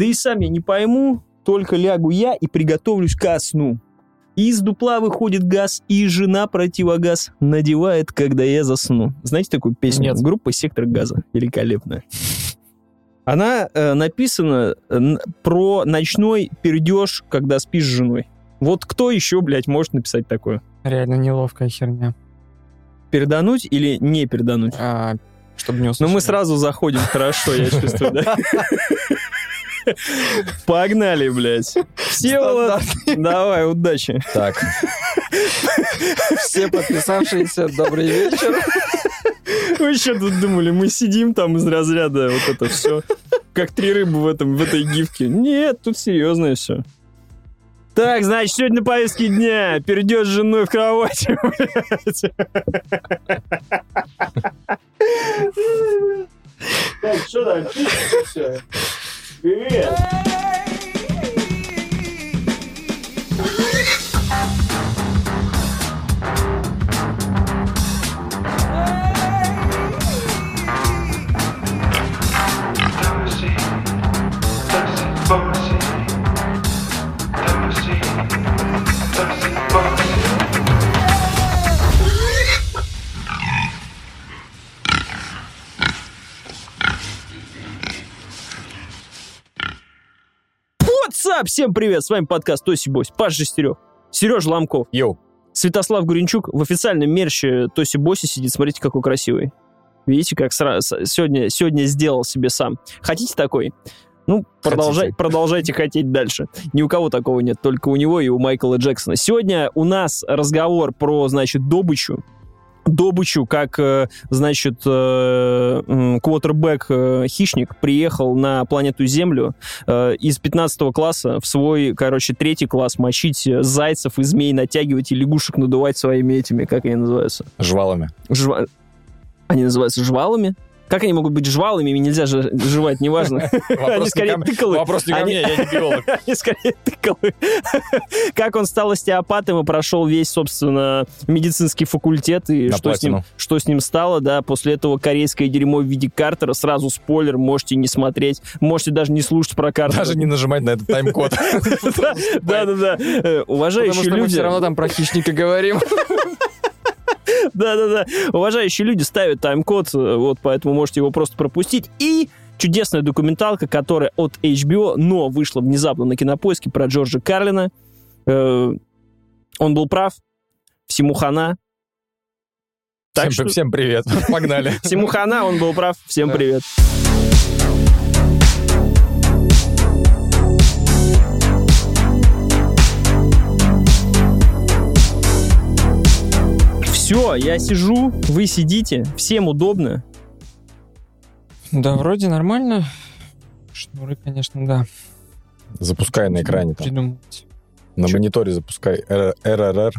Да и сам я не пойму, только лягу я и приготовлюсь ко сну. Из дупла выходит газ, и жена противогаз надевает, когда я засну. Знаете такую песню? Нет. Группа «Сектор газа». Великолепная. Она э, написана э, про ночной пердеж, когда спишь с женой. Вот кто еще, блядь, может написать такое? Реально неловкая херня. Передануть или не передануть? А, чтобы не Ну, услышали. мы сразу заходим хорошо, я чувствую, да? Погнали, блядь. Всеволод, давай, удачи. Так, Все подписавшиеся, добрый вечер. Вы что тут думали, мы сидим там из разряда вот это все, как три рыбы в, этом, в этой гифке? Нет, тут серьезное все. Так, значит, сегодня на повестке дня перейдешь с женой в кровати, блядь. Так, что там, все? Привет. What's up? Всем привет, с вами подкаст Тоси Бось, Паш Жестерев, Сережа Ломков, йоу. Святослав Гуренчук в официальном мерче Тоси Боси сидит. Смотрите, какой красивый. Видите, как сразу, сегодня, сегодня сделал себе сам. Хотите такой? Ну, продолжай, Хотите. продолжайте хотеть дальше. Ни у кого такого нет, только у него и у Майкла Джексона. Сегодня у нас разговор про, значит, добычу. Добычу, как, э, значит, э, квотербек-хищник приехал на планету Землю э, из 15 класса в свой, короче, третий класс мочить э, зайцев и змей, натягивать и лягушек надувать своими этими, как они называются? Жвалами. Жва- Они называются жвалами? Как они могут быть жвалами? Ими нельзя же жевать, неважно. Они скорее тыкалы. Вопрос не ко Они- мне, я не биолог. Они скорее тыкалы. Как он стал остеопатом и прошел весь, собственно, медицинский факультет, и что с, ним, платину. что с ним стало, да, после этого корейское дерьмо в виде Картера, сразу спойлер, можете не смотреть, можете даже не слушать про Картера. Даже не нажимать на этот тайм-код. Да-да-да. Э, Потому Уважающие что мы люди... все равно там про хищника говорим. Да-да-да. Уважающие люди ставят тайм-код, э, вот поэтому можете его просто пропустить. И чудесная документалка, которая от HBO, но вышла внезапно на кинопоиске про Джорджа Карлина. Э, Он был прав. Всему хана. Так Всем что... всем привет. Погнали. Всему хана, он был прав. Всем Да. Все, я сижу, вы сидите, всем удобно. Да, вроде нормально. Шнуры, конечно, да. Запускай на экране там. Придумать. На Чё? мониторе запускай РРР.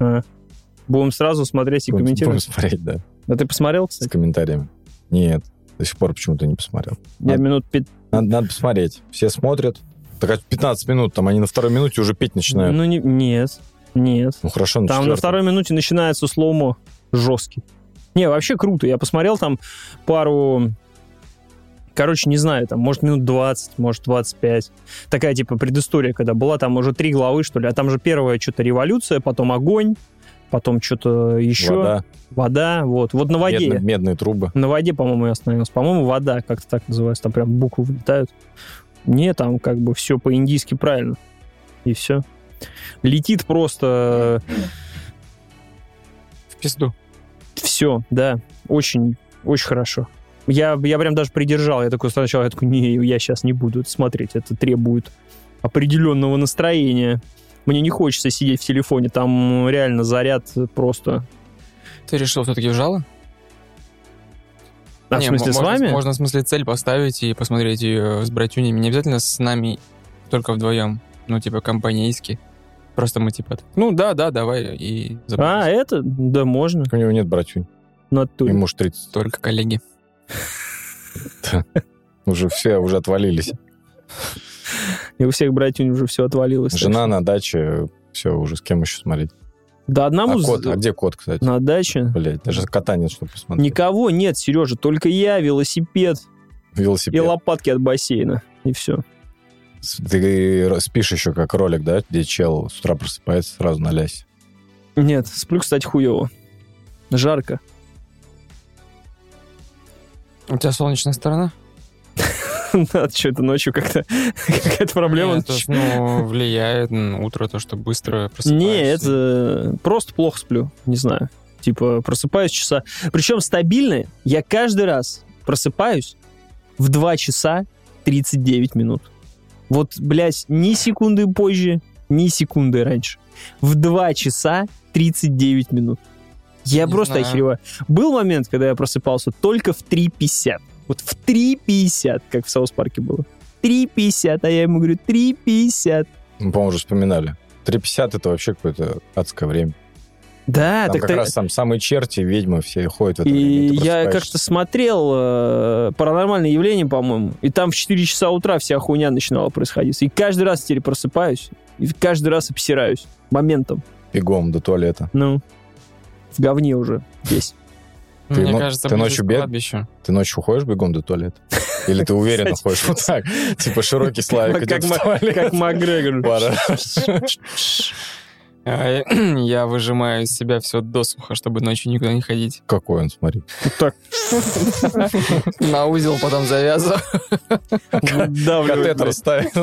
А. Будем сразу смотреть и Будем- комментировать. будем смотреть, да. А ты посмотрел, С кстати? комментариями. Нет, до сих пор почему-то не посмотрел. Я Надо- минут пять... Надо, надо посмотреть. Все смотрят. Так а 15 минут, там они на второй минуте уже петь начинают. Ну, не... нет, нет. хорошо, на Там на второй минуте начинается слоумо жесткий. Не, вообще круто. Я посмотрел там пару... Короче, не знаю, там, может, минут 20, может, 25. Такая, типа, предыстория, когда была, там уже три главы, что ли. А там же первая что-то революция, потом огонь, потом что-то еще. Вода, Вода, вот. Вот на воде. медные, медные трубы. На воде, по-моему, я остановился. По-моему, вода как-то так называется. Там прям буквы вылетают. Не, там как бы все по-индийски правильно. И все. Летит просто В пизду. все, да. Очень, очень хорошо. Я, я прям даже придержал. Я такой сначала, я такой, не, я сейчас не буду это смотреть. Это требует определенного настроения. Мне не хочется сидеть в телефоне. Там реально заряд просто... Ты решил все-таки в жало? А, в Не, смысле, м- с можно, вами? Можно, в смысле, цель поставить и посмотреть ее с братюнями. Не обязательно с нами, только вдвоем. Ну, типа, компанейски. Просто мы, типа, ну, да, да, давай, и А, запустим. это? Да, можно. У него нет братюнь. Натуре. Ему уж 30. Только коллеги. Уже все уже отвалились. И у всех братьев уже все отвалилось. Жена на даче. Все, уже с кем еще смотреть. Да одному А кот? А где кот, кстати? на даче. Блять, даже кота нет, чтобы посмотреть. Никого нет, Сережа, только я, велосипед и Велосипед. лопатки от бассейна. и все. Ты спишь еще как ролик, да, где чел с утра просыпается сразу на. Нет, сплю, кстати, хуево. Жарко. У тебя солнечная сторона? Надо что-то ночью как-то какая-то проблема. Нет, то есть, ну, влияет на утро то, что быстро просыпаешься. Не, это просто плохо сплю, не знаю. Типа просыпаюсь часа. Причем стабильно я каждый раз просыпаюсь в 2 часа 39 минут. Вот, блядь, ни секунды позже, ни секунды раньше. В 2 часа 39 минут. Я Не просто знаю. охереваю. Был момент, когда я просыпался только в 3.50. Вот в 3.50, как в Саус Парке было. 3.50, а я ему говорю 3.50. Мы, по-моему, уже вспоминали. 3.50 это вообще какое-то адское время. Да, Там так как ты- раз там самые черти, ведьмы все ходят в это время. И ты я как-то смотрел э, «Паранормальное явление», по-моему, и там в 4 часа утра вся хуйня начинала происходить. И каждый раз теперь просыпаюсь, и каждый раз обсираюсь моментом. Бегом до туалета. Ну, в говне уже весь. Ты Мне но- кажется, ты ночью бег-. Ты ночью ходишь бегом до туалета? Или ты уверенно ходишь вот так? Типа широкий Славик Как идет в Ма- туалет. Как Макгрегор. А, Я выжимаю из себя все досуха, чтобы ночью никуда не ходить. Какой он, смотри. Так, На узел потом завязываю. Катетер ставит.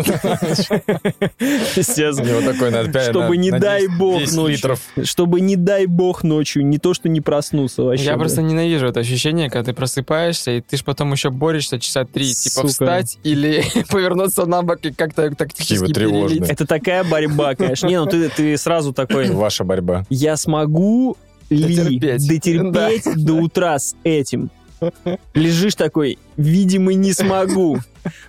Естественно. него такой на пять- Чтобы не дай 10 бог 10 ночью. литров. Чтобы не дай бог ночью, не то, что не проснулся вообще. Я просто ненавижу это ощущение, когда ты просыпаешься, и ты ж потом еще борешься часа три, типа встать или повернуться на бок и как-то тактически. Это такая борьба, конечно. Не, ну ты сразу такой... Ваша борьба. я смогу ли Дотерпеть. дотерпеть до утра с этим? Лежишь такой, видимо, не смогу.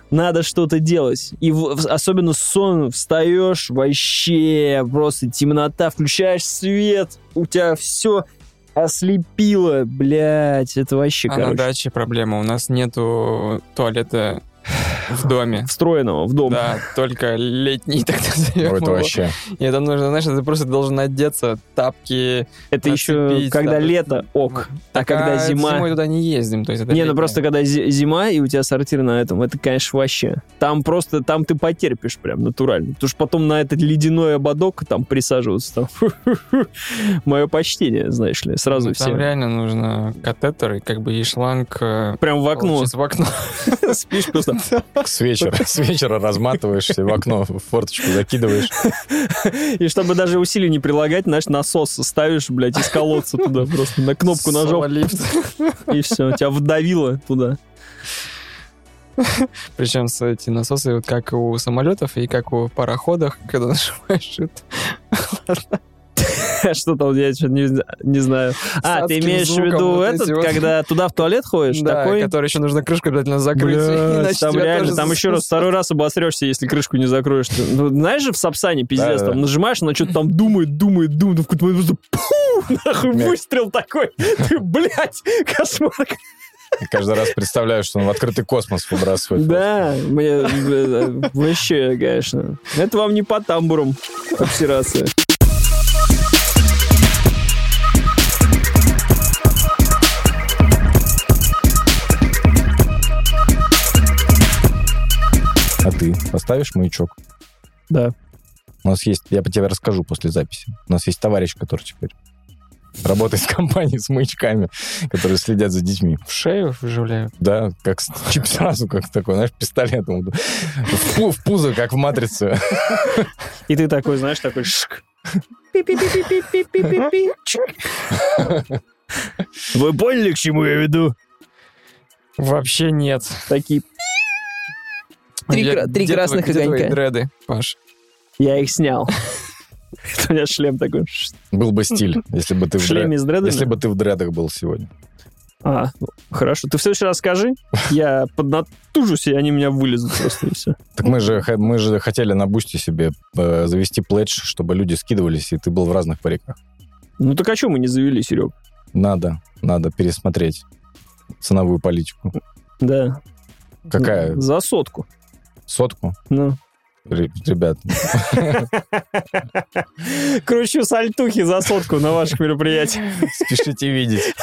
Надо что-то делать. И в- особенно сон, встаешь, вообще просто темнота, включаешь свет, у тебя все ослепило, блядь, это вообще, А на короче, даче проблема. У нас нету туалета в доме. встроенного в дом. Да, только летний, так назовем это вообще. И это нужно, знаешь, ты просто должен одеться, тапки. Это еще когда да. лето, ок. А Так, когда зима... Зимой туда не ездим. То есть это Не, ну просто когда зи- зима, и у тебя сортир на этом, это, конечно, вообще. Там просто, там ты потерпишь прям натурально. Потому что потом на этот ледяной ободок там присаживаться, там, мое почтение, знаешь ли, сразу Ну, все. Там реально нужно катетер и как бы и шланг э, Прям в окно в окно. спишь просто. С вечера, с вечера разматываешься, в окно в форточку закидываешь. И чтобы даже усилий не прилагать, знаешь, насос ставишь, блядь, из колодца туда просто на кнопку нажал, и все, тебя вдавило туда. Причем с эти насосы, вот как у самолетов и как у пароходах, когда нажимаешь это. Что там, я что-то не, не знаю. А, ты имеешь в виду этот, когда туда в туалет ходишь, Да, такой? который еще нужно крышку обязательно закрыть. Блядь, там реально, там еще раз, второй раз обосрешься, если крышку не закроешь. Ну, знаешь же, в Сапсане пиздец, там нажимаешь, она что-то там думает, думает, думает, в какой-то момент просто нахуй, выстрел такой. Ты, блядь, кошмар. И каждый раз представляю, что он в открытый космос выбрасывает. Да, мне э, вообще, конечно. Это вам не по тамбурам обсираться. Ты поставишь маячок? Да. У нас есть, я по тебе расскажу после записи. У нас есть товарищ, который теперь работает в компании с маячками, которые следят за детьми. В шею вживляю. Да, как чип сразу, как такой, знаешь, пистолетом. В, пу- в пузо, как в «Матрице». И ты такой, знаешь, такой. Чик. Вы поняли, к чему я веду? Вообще нет. Такие. Три Я- кра- три где красных твои- где твои огонька. дреды, Паш? Я их снял. Это У меня шлем такой. Был бы стиль, если бы ты В шлеме с дредами? если бы ты в дредах был сегодня. А, хорошо. Ты в следующий раз скажи. Я поднатужусь, и они меня вылезут просто, и все. Так мы же, мы же хотели на бусте себе э, завести пледж, чтобы люди скидывались, и ты был в разных париках. Ну так а что мы не завели, Серег? Надо, надо пересмотреть ценовую политику. Да. Какая? За сотку. Сотку? Ну. Ре- Ребят, Кручу сальтухи за сотку на ваших мероприятиях. спешите видеть.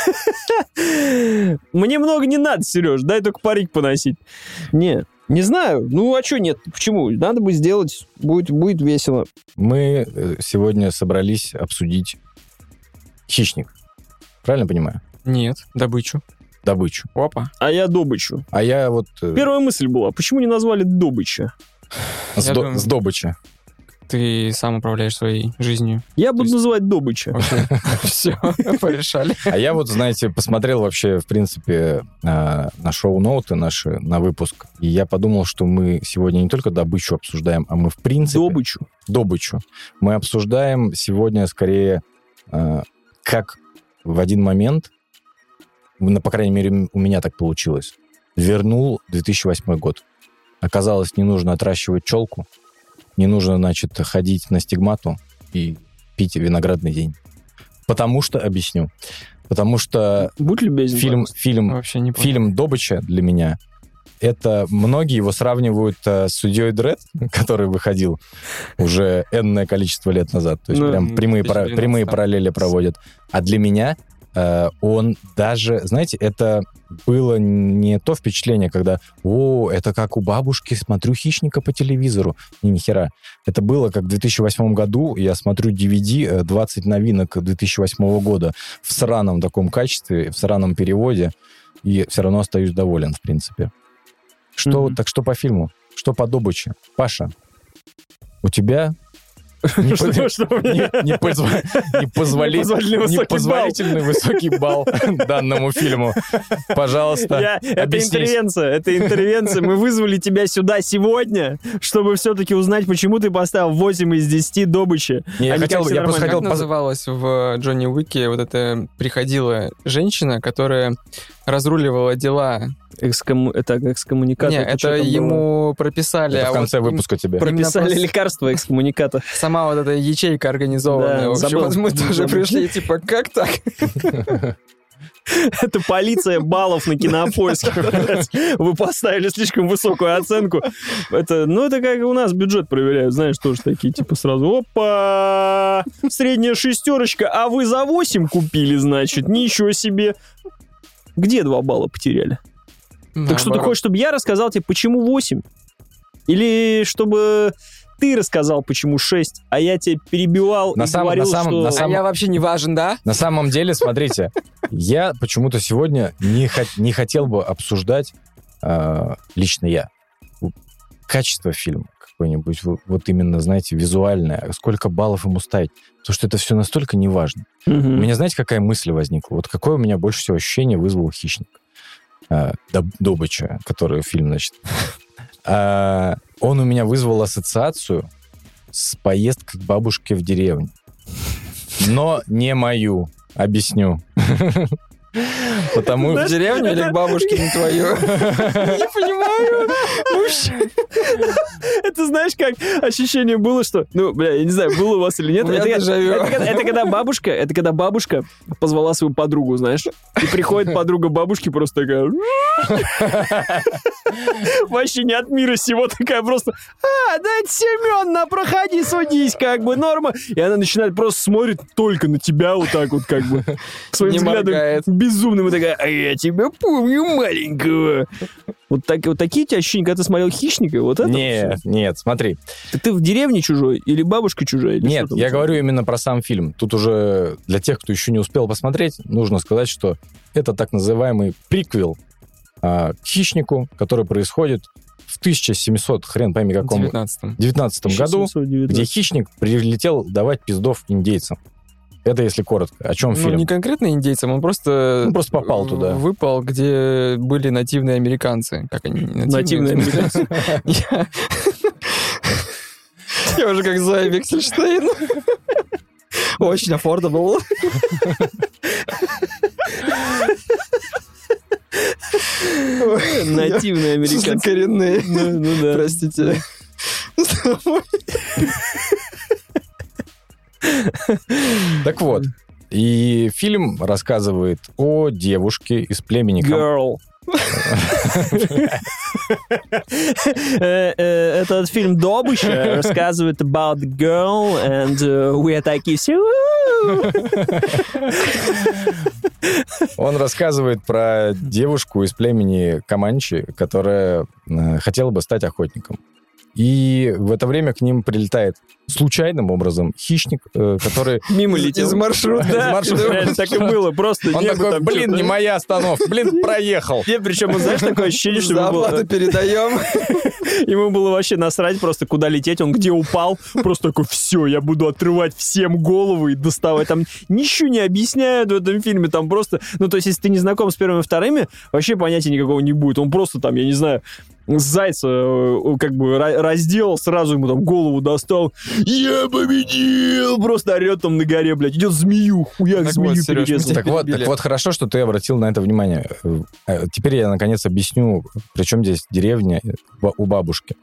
Мне много не надо, Сереж, дай только парик поносить. Не, Не знаю. Ну, а что нет? Почему? Надо бы сделать. Будет, будет весело. Мы э, сегодня собрались обсудить хищник. Правильно понимаю? Нет, добычу. Добычу. Опа. А я добычу. А я вот э, Первая мысль была, почему не назвали добыча? с, Я до- думаю- с добыча. Ты сам управляешь своей жизнью. Я буду есть- называть добыча. Все, порешали. А я вот, знаете, посмотрел вообще, в принципе, э, на шоу-ноуты наши, на выпуск, и я подумал, что мы сегодня не только добычу обсуждаем, а мы, в принципе, Добычу. добычу. Мы обсуждаем сегодня скорее, э, как в один момент, ну, по крайней мере, у меня так получилось, вернул 2008 год. Оказалось, не нужно отращивать челку, не нужно, значит, ходить на стигмату и пить виноградный день. Потому что, объясню, потому что Будь любезен. фильм, фильм Вообще не понял. фильм «Добыча» для меня это многие его сравнивают э, с судьей Дред, который выходил уже энное количество лет назад. То есть Ну, прям прямые, пара- 2012, прямые параллели проводят. А для меня он даже, знаете, это было не то впечатление, когда, о, это как у бабушки, смотрю «Хищника» по телевизору. Не, ни хера. Это было как в 2008 году, я смотрю DVD, э, 20 новинок 2008 года в сраном таком качестве, в сраном переводе, и все равно остаюсь доволен, в принципе. Что, Мгм. Так что по фильму? Что по добыче? Паша, у тебя Непозволительный высокий непозволительный высокий балл данному фильму. Пожалуйста, Я- это интервенция, это интервенция. Мы вызвали тебя сюда сегодня, чтобы все-таки узнать, почему ты поставил 8 из 10 добычи. Не, я просто хотел Как называлась в Джонни Уике вот эта приходила женщина, которая разруливала дела? Экскому... Это экскоммуникатор. Не, это это там было? ему прописали. Это а в конце вот выпуска тебе. Про- Прописали Именно лекарства экскоммуниката. Сама вот эта ячейка организованная. Да, В общем, забыл. вот мы тоже пришли, типа, как так? Это полиция баллов на кинопоиске. Вы поставили слишком высокую оценку. Это, ну, это как у нас бюджет проверяют, знаешь, тоже такие, типа, сразу, опа, средняя шестерочка, а вы за 8 купили, значит, ничего себе. Где 2 балла потеряли? Так что ты хочешь, чтобы я рассказал тебе, почему 8? Или чтобы ты рассказал, почему 6, а я тебе перебивал На и самом- говорил, на самом- что... на А самом- я вообще не важен, да? На самом деле, смотрите, я почему-то сегодня не, не хотел бы обсуждать, э, лично я, у- качество фильма какой-нибудь, вот, вот именно, знаете, визуальное, сколько баллов ему ставить, потому что это все настолько неважно. У Мгм. меня, знаете, какая мысль возникла? Вот какое у меня больше всего ощущение вызвал «Хищник». Доб- Добыча, который фильм, значит. А, Он у меня вызвал ассоциацию с поездкой к бабушке в деревню. Но не мою. Объясню. Потому... В деревню или к бабушке не твою? Не понимаю. Вообще. Это знаешь, как ощущение было, что... Ну, бля, я не знаю, было у вас или нет. Это, это когда- это когда бабушка, это когда бабушка позвала свою подругу, знаешь, и приходит подруга бабушки просто такая... Вообще не от мира сего такая просто... А, да это Семенна, проходи, судись, как бы, норма. И она начинает просто смотрит только на тебя вот так вот, как бы, своим взглядом. Безумным и такая, а я тебя помню маленького. Вот, так, вот такие у тебя ощущения, когда ты смотрел «Хищника», вот это? Нет, нет, смотри. Так ты в деревне чужой или бабушка чужая? или Нет, я говорю именно про сам фильм. Тут уже для тех, кто еще не успел посмотреть, нужно сказать, что это так называемый приквел а, к «Хищнику», который происходит в 1700, хрен пойми каком, 19 19 году, 1719. где хищник прилетел давать пиздов индейцам. Это если коротко. О чем Ну, фильм? не конкретно индейцам, он просто... Ну, просто попал туда. Выпал, где были нативные американцы. Как они? Нативные американцы. Я уже как Зоя Виксельштейн. Очень affordable. Нативные американцы. коренные. Ну, ну да. Простите. Так вот, и фильм рассказывает о девушке из племени Girl. Э, э, Этот фильм «Добыча» рассказывает about girl, and э, we are такие. Он рассказывает про девушку из племени Каманчи, которая хотела бы стать охотником. И в это время к ним прилетает случайным образом хищник, э, который... Мимо летел. Из маршрута. Да, Из маршрута. реально так и было. Просто Он такой, блин, не моя остановка, блин, проехал. Не, причем, знаешь, такое ощущение, что Зарплату передаем. ему было вообще насрать просто, куда лететь, он где упал, просто такой, все, я буду отрывать всем голову и доставать. Там ничего не объясняют в этом фильме, там просто, ну, то есть, если ты не знаком с первыми и вторыми, вообще понятия никакого не будет. Он просто там, я не знаю, зайца э, как бы ра- раздел, сразу ему там голову достал. Я победил! Просто орет там на горе, блядь. Идет змею, хуяк Так змею вот, тебя Так вот, так вот, хорошо, что ты обратил на это внимание. Э, Теперь я, наконец, объясню, при чем здесь деревня у бабушки.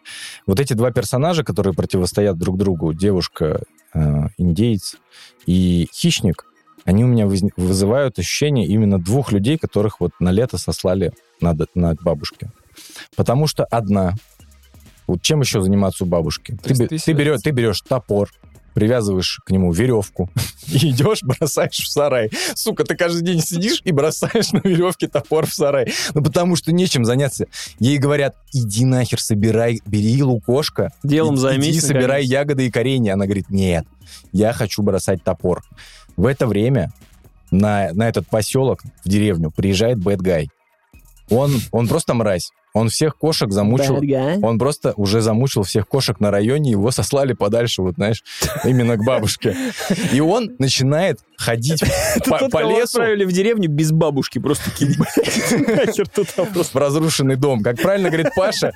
Вот эти два персонажа, которые противостоят друг другу, девушка, э, индейец и хищник, они у меня выз- вызывают ощущение именно двух людей, которых вот на лето сослали на, на бабушке. Потому что одна, вот чем еще заниматься у бабушки? Ты, ты ты берешь, ты берешь топор, привязываешь к нему веревку и идешь, бросаешь в сарай. Сука, ты каждый день сидишь и бросаешь на веревке топор в сарай. Ну, потому что нечем заняться. Ей говорят, иди нахер, собирай, бери лукошко. Делом и- займись, Иди, собирай наконец. ягоды и коренья. Она говорит, нет, я хочу бросать топор. В это время на, на этот поселок, в деревню, приезжает Бэт Гай. Он, он просто мразь. Он всех кошек замучил. Он просто уже замучил всех кошек на районе, его сослали подальше, вот знаешь, именно к бабушке. И он начинает ходить по, лесу отправили в деревню без бабушки, просто в разрушенный дом. Как правильно говорит Паша.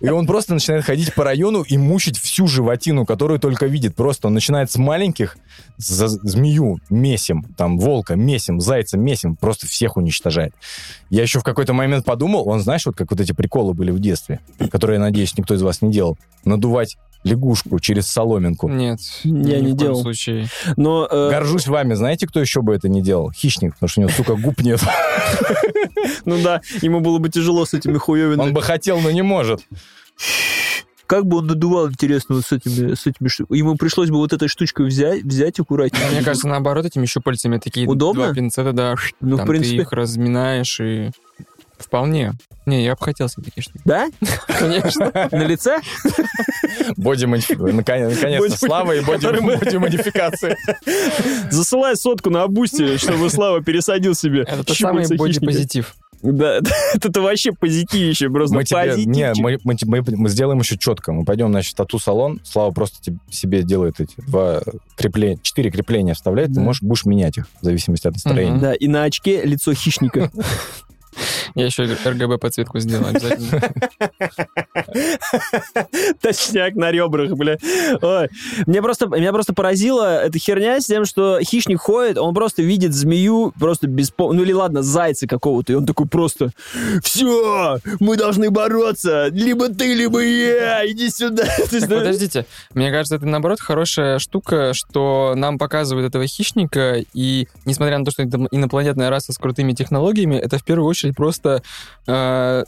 И он просто начинает ходить по району и мучить всю животину, которую только видит. Просто он начинает с маленьких, змею месим, там, волка месим, зайца месим, просто всех уничтожает. Я еще в какой-то момент подумал, он, знаешь, вот как вот эти приколы были в детстве, которые, я надеюсь, никто из вас не делал, надувать лягушку через соломинку. Нет. Я ни не в коем делал. случае. Но э, Горжусь вами. Знаете, кто еще бы это не делал? Хищник, потому что у него, сука, губ нет. Ну да, ему было бы тяжело с этими хуевинами. Он бы хотел, но не может. Как бы он надувал, интересно, вот с этими, с этими штуками? Ему пришлось бы вот этой штучкой взять, взять аккуратнее. Мне кажется, наоборот, этими щупальцами такие Удобно? два пинцета, да. Ну, в там принципе. ты их разминаешь и... Вполне. Не, я бы хотел себе такие штуки. Да? Конечно. На лице? Боди Наконец-то слава и мы- боди-модификации. Засылай сотку на Абусте, чтобы Слава пересадил себе Это самый бодипозитив. Да, это вообще позитивище, просто Мы тебе, не, мы, мы, тебе- мы сделаем еще четко. Мы пойдем, значит, в тату-салон. Слава просто тебе- себе делает эти два крепления, четыре крепления вставляет. Ты Да. можешь, будешь менять их в зависимости от настроения. Мгм. Да, и на очке лицо хищника. Я еще RGB подсветку сделаю обязательно. Точняк на ребрах, бля. Ой. Мне просто, меня просто поразила эта херня с тем, что хищник ходит, он просто видит змею, просто без... Ну или ладно, зайца какого-то, и он такой просто... Все, мы должны бороться, либо ты, либо я, иди сюда. Так, подождите. Мне кажется, это, наоборот, хорошая штука, что нам показывают этого хищника, и несмотря на то, что это инопланетная раса с крутыми технологиями, это в первую очередь просто э,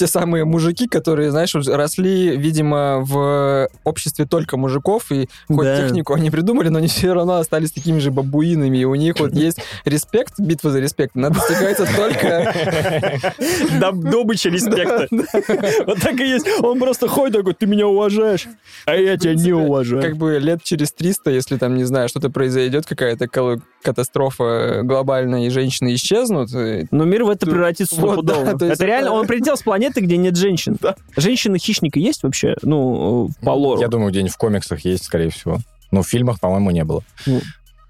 те самые мужики, которые, знаешь, росли, видимо, в обществе только мужиков, и хоть Да. технику они придумали, но они все равно остались такими же бабуинами, и у них вот есть респект, битва за респект, она достигается только... Добыча респекта. Вот так и есть. Он просто ходит такой, ты меня уважаешь, а я тебя не уважаю. как бы лет через 300, если там, не знаю, что-то произойдет, какая-то катастрофа глобальная, и женщины исчезнут, Но мир в это превратится есть это реально, он прилетел с планеты, где нет женщин. Женщины-хищника есть вообще? Ну, по лору. Я думаю, где-нибудь в комиксах есть, скорее всего. Но в фильмах, по-моему, не было. Ну.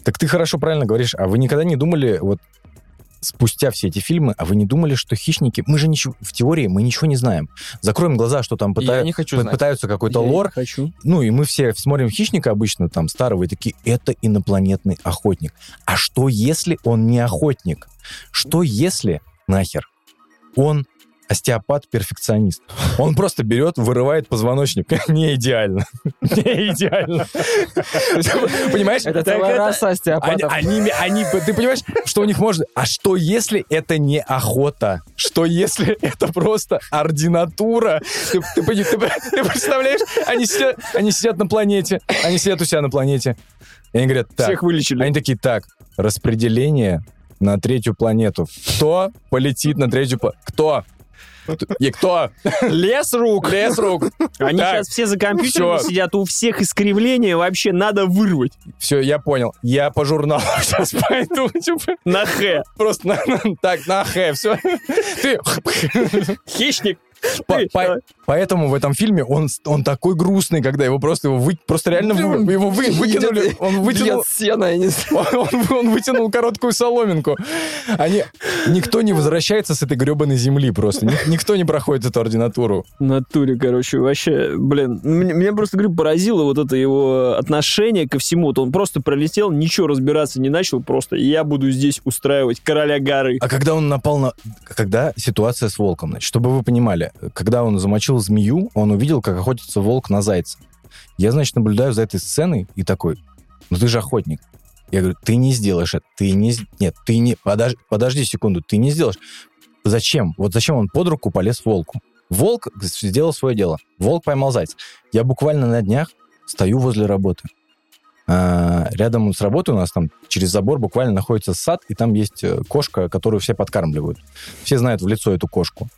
Так ты хорошо правильно говоришь. А вы никогда не думали, вот спустя все эти фильмы, а вы не думали, что хищники... Мы же ничего... В теории мы ничего не знаем. Закроем глаза, что там пытают, не хочу знать. пытаются какой-то Я не лор. хочу. Ну, и мы все смотрим «Хищника» обычно, там, старого, и такие, это инопланетный охотник. А что, если он не охотник? Что, если, нахер, он остеопат-перфекционист? Он просто берет, вырывает позвоночник. не идеально. Идеально. Понимаешь? Это целая раса остеопатов. они, ты понимаешь, что у них может... А что если это не охота? Что если это просто ординатура? Ты, представляешь? Они сидят, они сидят на планете, они сидят у себя на планете. И они говорят, так, Всех вылечили. они такие, так, распределение на третью планету. Кто полетит на третью планету? Кто? И кто? Лес рук. Лес рук. Они Так, сейчас все за компьютером сидят, у всех искривления вообще надо вырвать. Все, я понял. Я по журналу сейчас пойду. типа, На Х. Просто на- на- так, на Х, все. Ты Хищник. По- по- Поэтому в этом фильме он, он такой грустный, когда его просто его вы, просто реально вы- его вы- выкинули, он вытянул, сено, я не знаю. он, он- вытянул короткую соломинку. Они, никто не возвращается с этой гребаной земли просто. Ни- никто не проходит эту ординатуру. Натуре, короче, вообще, блин, мне, меня просто, говорю, поразило вот это его отношение ко всему. Вот он просто пролетел, ничего разбираться не начал, просто я буду здесь устраивать короля горы. А когда он напал на... Когда ситуация с волком, значит, чтобы вы понимали, когда он замочил змею, он увидел, как охотится волк на зайца. Я, значит, наблюдаю за этой сценой и такой, ну ты же охотник. Я говорю, ты не сделаешь это, ты не... Нет, ты не... Подож... Подожди секунду, ты не сделаешь. Зачем? Вот зачем он под руку полез волку? Волк сделал свое дело. Волк поймал зайца. Я буквально на днях стою возле работы. А, рядом с работой у нас там через забор буквально находится сад, и там есть э, кошка, которую все подкармливают. Все знают в лицо эту кошку.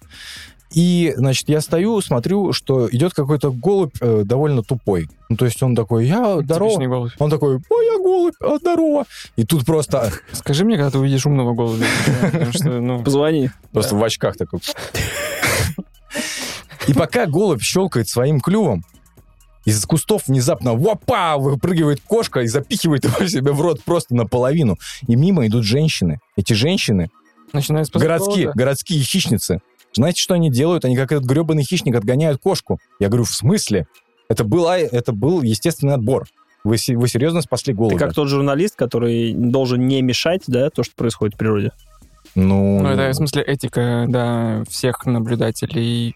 И, значит, я стою, смотрю, что идет какой-то голубь э, довольно тупой. Ну, то есть он такой, я здорово. Он такой, ой, я голубь, а, здорово. И тут просто, Скажи мне, когда ты увидишь умного голубя. Потому что, ну, Позвони. просто в очках такой. И пока голубь щелкает своим клювом, из кустов внезапно вопа, выпрыгивает кошка и запихивает его себе в рот просто наполовину. И мимо идут женщины. Эти женщины городские, городские хищницы. Знаете, что они делают? Они, как этот гребаный хищник, отгоняют кошку. Я говорю, в смысле? Это, была, это был естественный отбор. Вы, вы серьезно спасли Ты голубя? как тот журналист, который должен не мешать, да, то, что происходит в природе. Ну, Ну, это, в смысле, этика, да, всех наблюдателей.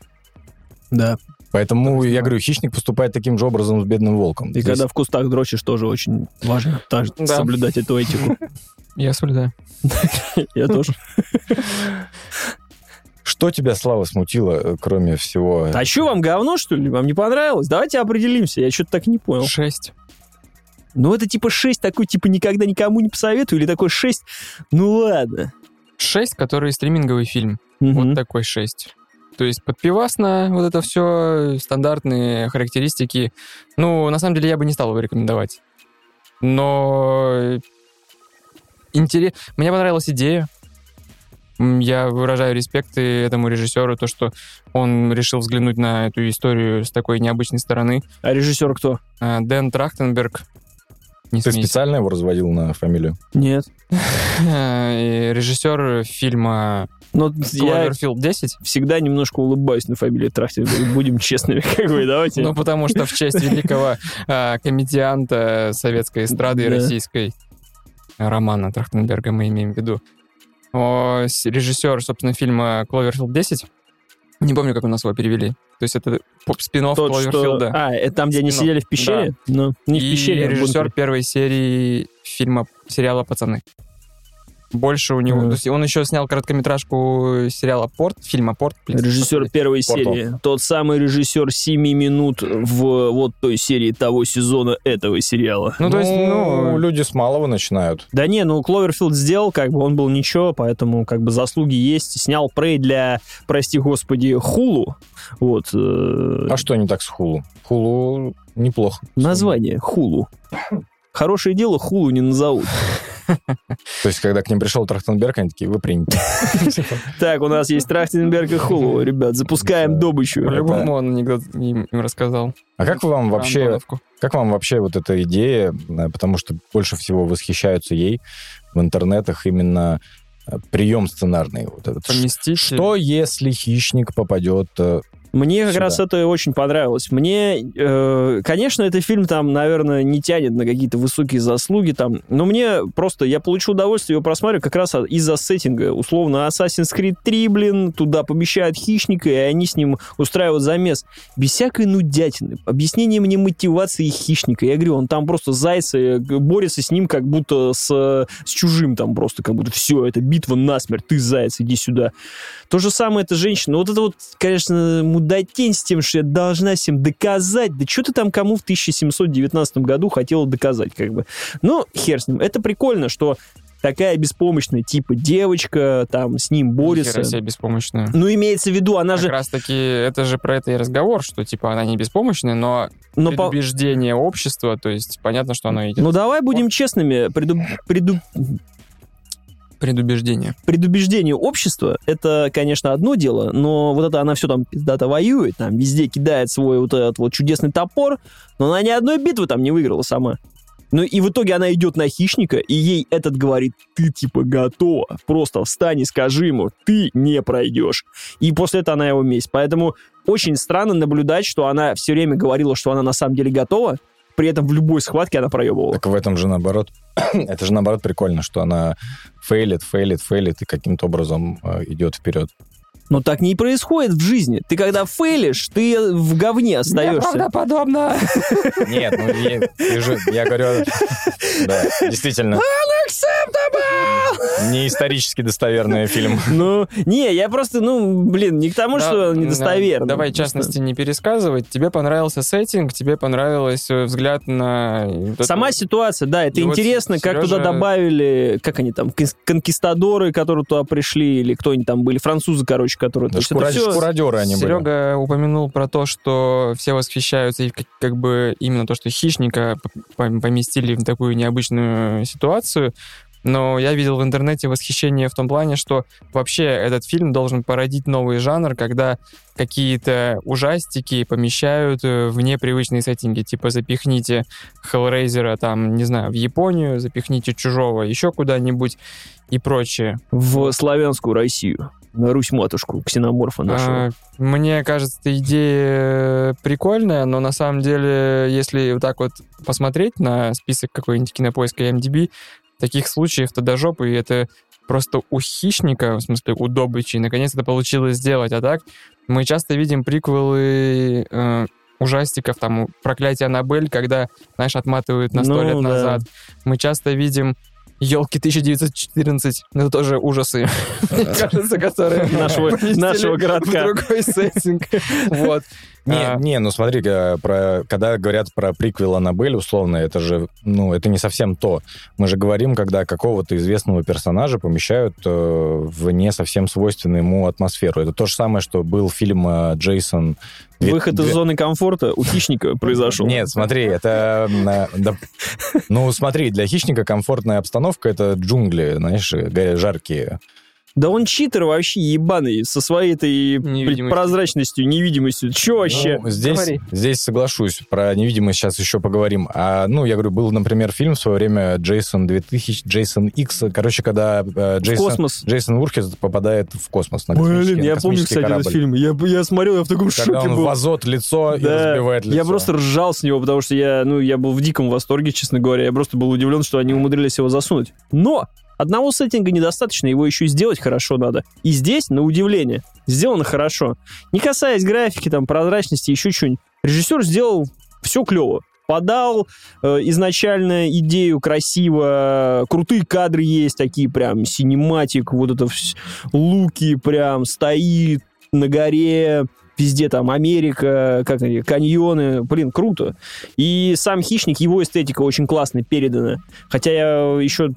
Да. поэтому я говорю, хищник поступает таким же образом с бедным волком. И Здесь- когда в кустах дрочишь, тоже очень важно так, Да. соблюдать эту этику. Я соблюдаю. Я тоже. Что тебя, Слава, смутило, э, кроме всего? А что, вам говно, что ли? Вам не понравилось? Давайте определимся. Я что-то так не понял. Шесть. Ну, это типа 6, такой, типа, никогда никому не посоветую, или такой 6, ну ладно. Шесть, который стриминговый фильм. Мгм. Вот такой шесть. То есть подпивасно, вот это все, стандартные характеристики. Ну, на самом деле, я бы не стал его рекомендовать. Но интерес... Мне понравилась идея. Я выражаю респект и этому режиссеру, то, что он решил взглянуть на эту историю с такой необычной стороны. А режиссер кто? А, Дэн Трахтенберг. Не Ты смейся. специально его разводил на фамилию? Нет. Режиссер фильма Но я Кловерфилд 10. всегда немножко улыбаюсь на фамилии Трахтенберг, будем честными, как бы, давайте. Ну, потому что в честь великого а, комедианта советской эстрады и российской Романа Трахтенберга мы имеем в виду. Режиссер, собственно, фильма «Кловерфилд 10». Не помню, как у нас его перевели. То есть это поп- спин-офф Тот, что... Кловерфилда. А, это там, где они сидели в пещере? Ну, не в и пещере, а в режиссер бункере. первой серии фильма, сериала «Пацаны». Больше у него... Мгм. То есть он еще снял короткометражку сериала «Порт», фильма «Порт». блин, Режиссер первой Портал. серии. Тот самый режиссер 7 минут в вот той серии того сезона этого сериала. Ну, то есть, ну... люди с малого начинают. Да не, ну Кловерфилд сделал, как бы он был ничего, поэтому как бы заслуги есть. Снял Прей для, прости господи, Хулу. Вот. э, А что не так с Хулу? Хулу неплохо. название Хулу. Хорошее дело Хулу не назовут. То есть, когда к ним пришел Трахтенберг, они такие, вы приняты. Так, у нас есть Трахтенберг и Хулу. Ребят, запускаем добычу. По-любому он анекдот им, рассказал. А как вам вообще, как вам вообще вот эта идея, э, потому что больше всего восхищаются ей в интернетах именно э, прием сценарный. Вот этот. Поместить... Что, если хищник попадет э, Мне как Сюда. раз это очень понравилось. Мне, э, конечно, этот фильм там, наверное, не тянет на какие-то высокие заслуги там, но мне просто, я получил удовольствие его просматривать как раз из-за сеттинга. Условно, Assassin's Creed 3, блин, туда помещают хищника, и они с ним устраивают замес. Без всякой нудятины. Объяснение мне мотивации хищника. Я говорю, он там просто зайцы, э, борется с ним как будто с, с чужим там просто, как будто все, это битва насмерть, ты заяц, иди сюда. То же самое эта женщина. Вот это вот, конечно, мудатень с тем, что я должна всем доказать. Да что ты там кому в 1719 году хотела доказать, как бы. Ну, хер с ним. Это прикольно, что такая беспомощная, типа девочка, там, с ним борется. Себе беспомощная. Ну, имеется в виду, она Как же... раз таки, это же про это и разговор, что, типа, она не беспомощная, но Но по- предубеждение общества, то есть понятно, что оно идет. Ну, давай будем честными. Преду- преду- Предубеждение. предубеждение общества — это, конечно, одно дело, но вот это она все там пиздато воюет, там везде кидает свой вот этот вот чудесный топор, но она ни одной битвы там не выиграла сама. Ну и в итоге она идет на хищника, и ей этот говорит, ты типа готова, просто встань и скажи ему, ты не пройдешь. И после этого она его месть. Поэтому очень странно наблюдать, что она все время говорила, что она на самом деле готова, при этом в любой схватке она проебывала. Так в этом же наоборот. Это же наоборот прикольно, что она фейлит, фейлит, фейлит и каким-то образом э, идет вперед. Но так не происходит в жизни. Ты когда фейлишь, ты в говне остаешься. подобно. Нет, ну я говорю, да, действительно. Не исторически достоверный фильм. Ну, не, я просто, ну, блин, не к тому, что Да, недостоверно. Давай Просто частности не пересказывать. Тебе понравился сеттинг, тебе понравилось э, взгляд на... Сама ситуация, да, это интересно, как туда добавили, как они там, кон- конкистадоры, которые туда пришли, или кто они там были, французы, короче, которые... Шкуродеры они были. Серега упомянул про то, что все восхищаются, и как, бы именно то, что хищника поместили в такую необычную ситуацию. Но я видел в интернете восхищение в том плане, что вообще этот фильм должен породить новый жанр, когда какие-то ужастики помещают э, в непривычные сеттинги. Типа запихните Hellraiser там, не знаю, в Японию, запихните Чужого еще куда-нибудь и прочее. в славянскую Россию, на Русь-матушку, ксеноморфа нашего. А, Мне кажется, эта идея прикольная, но на самом деле, если вот так вот посмотреть на список какой-нибудь кинопоиска и MDB, таких случаев-то до жопы, и это просто у хищника, в смысле у добычи, наконец это получилось сделать. А так мы часто видим приквелы э, ужастиков, там, «Проклятие Аннабель», когда, знаешь, отматывают на сто Ну, лет да. назад. Мы часто видим елки 1914, это тоже ужасы, мне кажется, которые Нашего- нашего в городка. другой сеттинг. Вот. Не, А. не, ну смотри, э, про, когда говорят про приквел Аннабель, условно, это же, ну, это не совсем то. Мы же говорим, когда какого-то известного персонажа помещают э, в не совсем свойственную ему атмосферу. Это то же самое, что был фильм э, Джейсон... две- Выход из две- зоны комфорта у хищника произошел. Нет, смотри, это... э, ну, смотри, для хищника комфортная обстановка — это джунгли, знаешь, га- жаркие. Да он читер вообще ебаный, со своей этой Невидимостью. прозрачностью, невидимостью. Че вообще? Ну, здесь, Говори. здесь соглашусь. Про невидимость сейчас еще поговорим. А, ну, я говорю, был, например, фильм в свое время Джейсон 2000, Джейсон X. Короче, когда э, Джейсон, космос. Джейсон Урхес попадает в космос. На Блин, космический- я на помню, кстати, корабль. этот фильм. Я, я смотрел, я в таком Когда шоке он был. в азот лицо и Да, разбивает лицо. Я просто ржал с него, потому что я, ну, я был в диком восторге, честно говоря. Я просто был удивлен, что они умудрились его засунуть. Но одного сеттинга недостаточно, его еще и сделать хорошо надо. И здесь, на удивление, сделано хорошо. Не касаясь графики, там, прозрачности, еще что-нибудь. Режиссер сделал все клево. Подал э, изначально идею красиво, крутые кадры есть такие прям, синематик, вот это вс- луки прям стоит на горе, везде там Америка, как они, каньоны, блин, круто. И сам хищник, его эстетика очень классно передана. Хотя я еще э,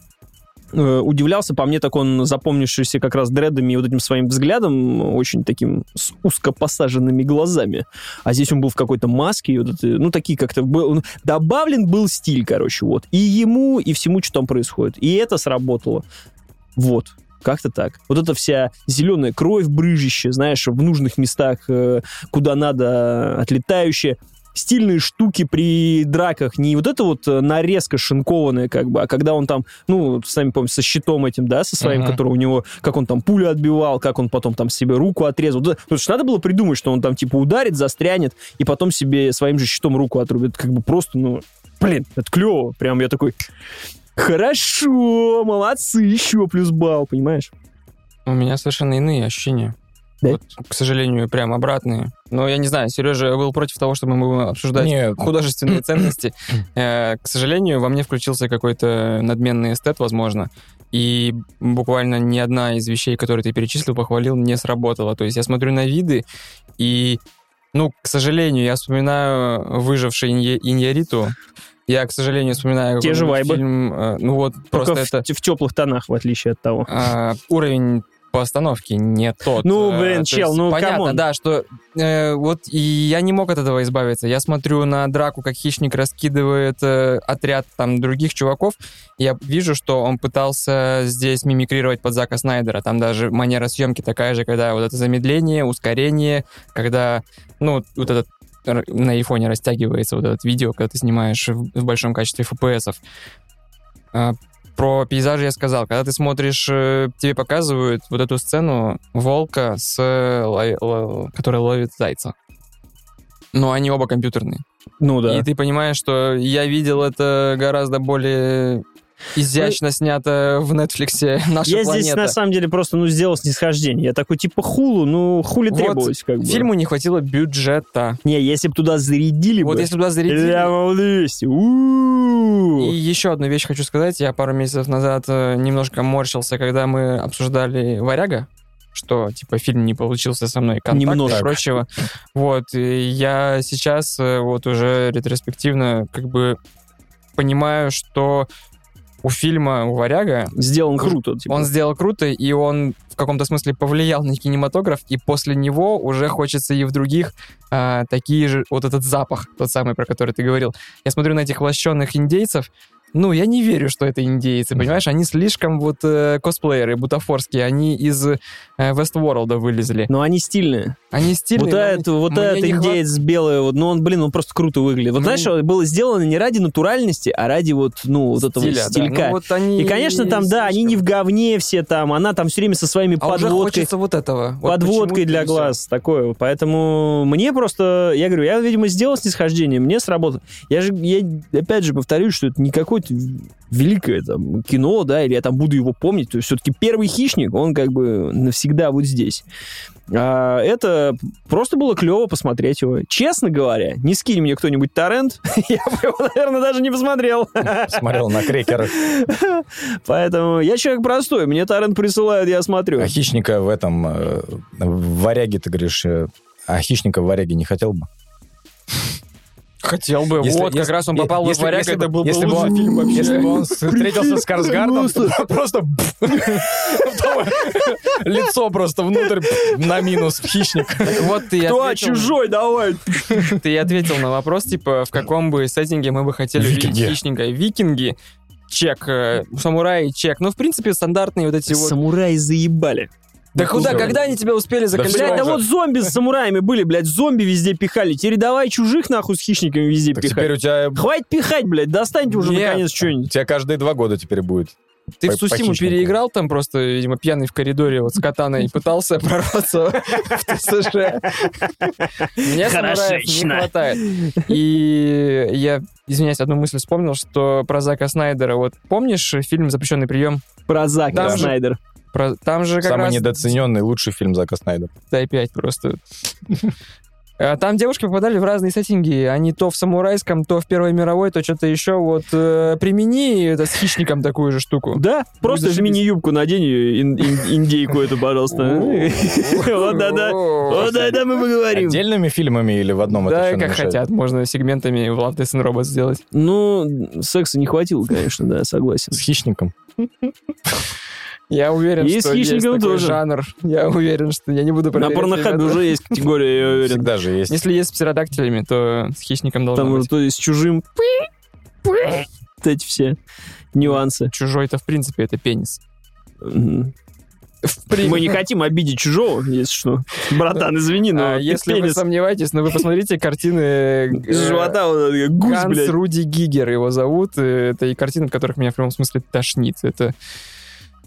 удивлялся, по мне так он запомнившийся как раз дредами и вот этим своим взглядом, очень таким с узко посаженными глазами. А здесь он был в какой-то маске, и вот это, ну, такие как-то... был- добавлен был стиль, короче, вот. И ему, и всему, что там происходит. И это сработало. Вот. Как-то так. Вот эта вся зеленая кровь брыжище, знаешь, в нужных местах, э, куда надо, отлетающая. Стильные штуки при драках, не вот это вот э, нарезка шинкованная, как бы, а когда он там, ну, сами помните, со щитом этим, да, со своим, Ага. который у него, как он там пулю отбивал, как он потом там себе руку отрезал. Да, Потому что надо было придумать, что он там типа ударит, застрянет, и потом себе своим же щитом руку отрубит. Как бы просто, ну, блин, это клево. Прям я такой, хорошо, молодцы, еще плюс балл, понимаешь? У меня совершенно иные ощущения. Да? Вот, к сожалению, прям обратные. Но я не знаю, Сережа был против того, чтобы мы будем обсуждать Не, художественные ценности. Э, К сожалению, во мне включился какой-то надменный эстет, возможно. И буквально ни одна из вещей, которые ты перечислил, похвалил, не сработала. То есть я смотрю на виды, и, ну, к сожалению, я вспоминаю выживший Инья- Иньяриту. Я, к сожалению, вспоминаю Те же вайбы. фильм. э, Ну вот, Только просто в, это в теплых тонах, в отличие от того. а, уровень постановки не тот. Ну, Э, блин, то чел, есть ну, Понятно, come on. да, что э, вот и я не мог от этого избавиться. Я смотрю на драку, как хищник раскидывает э, отряд там других чуваков. Я вижу, что он пытался здесь мимикрировать под Зака Снайдера. Там даже манера съемки такая же, когда вот это замедление, ускорение, когда, ну, вот этот на айфоне растягивается вот этот видео, когда ты снимаешь в, в большом качестве FPS-ов. А, про пейзажи я сказал. Когда ты смотришь, э, тебе показывают вот эту сцену волка, с, который ловит зайца. Но они оба компьютерные. Ну да. И ты понимаешь, что я видел это гораздо более изящно снято в Netflix «Наша я планета». здесь на самом деле просто ну сделал снисхождение. Я такой типа хулу, ну хули Вот требовалось как бы. Фильму не хватило бюджета. Не, если бы туда зарядили Вот бы. если туда зарядили... Ля 200. У-у-у. И еще одну вещь хочу сказать. Я пару месяцев назад э, немножко морщился, когда мы обсуждали «Варяга», что, типа, фильм не получился со мной контакт Немножко. и прочего. Вот, и я сейчас э, вот уже ретроспективно как бы понимаю, что у фильма «У Варяга» Сделан круто. типа. он сделал круто, и он в каком-то смысле повлиял на кинематограф, и после него уже хочется и в других а, такие же, вот этот запах, тот самый, про который ты говорил. Я смотрю на этих лощенных индейцев, ну, я не верю, что это индейцы, понимаешь? Они слишком вот э, косплееры, бутафорские, они из э, Вестворлда вылезли. Но они стильные. Они стильные. вот этот, вот этот не хват- индеец белый, вот, ну он, блин, он просто круто выглядит. Вот Мне- знаешь, было сделано не ради натуральности, а ради вот, ну, вот этого стиля, да. стилька. Ну, вот они И, конечно, там, да, они не в слишком. говне все там, она там все время со своими А уже подводкой. хочется вот этого. Вот подводкой для глаз такое. Поэтому мне просто, я говорю, я, видимо, сделал снисхождение, мне сработало. Я же, я опять же повторюсь, что это не какое-то великое там кино, да, или я там буду его помнить. То есть все-таки первый хищник, он как бы навсегда вот здесь. А, это просто было клево посмотреть его. Честно говоря, не скинь мне кто-нибудь торрент, я бы его, наверное, даже не посмотрел. Смотрел на крекерах. Поэтому я человек простой, мне торрент присылают, я смотрю. А хищника в этом, э, в варяге, ты говоришь, э, а хищника в варяге не хотел бы? Хотел бы. Если- вот, как если- раз он попал если- в «Варяг», если это бы- был бы если бы лучший фильм вообще. Если бы он встретился с Карсгардом, то просто лицо просто внутрь на минус хищник. Вот ты Кто чужой, давай. Ты ответил на вопрос, типа, в каком бы сеттинге мы бы хотели увидеть хищника. Викинги, чек, э, самураи, чек. Ну, в принципе, стандартные вот эти вот... Самураи заебали. Да куда, когда они тебя успели заколебать? Блядь, да вот зомби с самураями были, блядь, зомби везде пихали. Теперь давай чужих нахуй с хищниками везде Так пихать. теперь у тебя, Хватит пихать, блядь, достаньте уже Нет. наконец у что-нибудь. тебя каждые два года теперь будет. Ты по- в Сусиму переиграл там просто, видимо, пьяный в коридоре вот с катаной и пытался прорваться в ТСЖ. Мне самураев не Хорошечно. хватает. И я, извиняюсь, одну мысль вспомнил, что про Зака Снайдера. Вот помнишь фильм «Запрещенный прием»? Про Зака Там же- Снайдер. Про- Там же как Самый раз... недооцененный лучший фильм Зака Снайдера. Дай 5 просто. А Там девушки попадали в разные сеттинги. Они то в самурайском, то в Первой мировой, то что-то еще. Вот э, примени это с хищником такую же штуку. Да, просто зашибись. мини-юбку надень, и ин- ин- индейку эту, пожалуйста. Вот да-да. Вот да-да, мы поговорим. Отдельными фильмами или в одном Да, как хотят. Можно сегментами в Love, Death and Robots сделать. Ну, секса не хватило, конечно, да, согласен. С хищником. Я уверен, с что есть такой тоже. жанр. Я уверен, что я не буду На проверять, порнохабе ребята. уже есть категория, я уверен. Всегда же есть. Если есть с птеродактилями, то с хищником должно Там быть. уже то есть с чужим. Вот эти все нюансы. Чужой-то, в принципе, это пенис. В Мы не хотим обидеть чужого, если что. Братан, извини, но А, если вы пенис сомневаетесь, но вы посмотрите картины из э, живота, гусь, Ганс блядь. Руди Гигер его зовут. э, Это и картины, от которых меня в прямом смысле тошнит. Это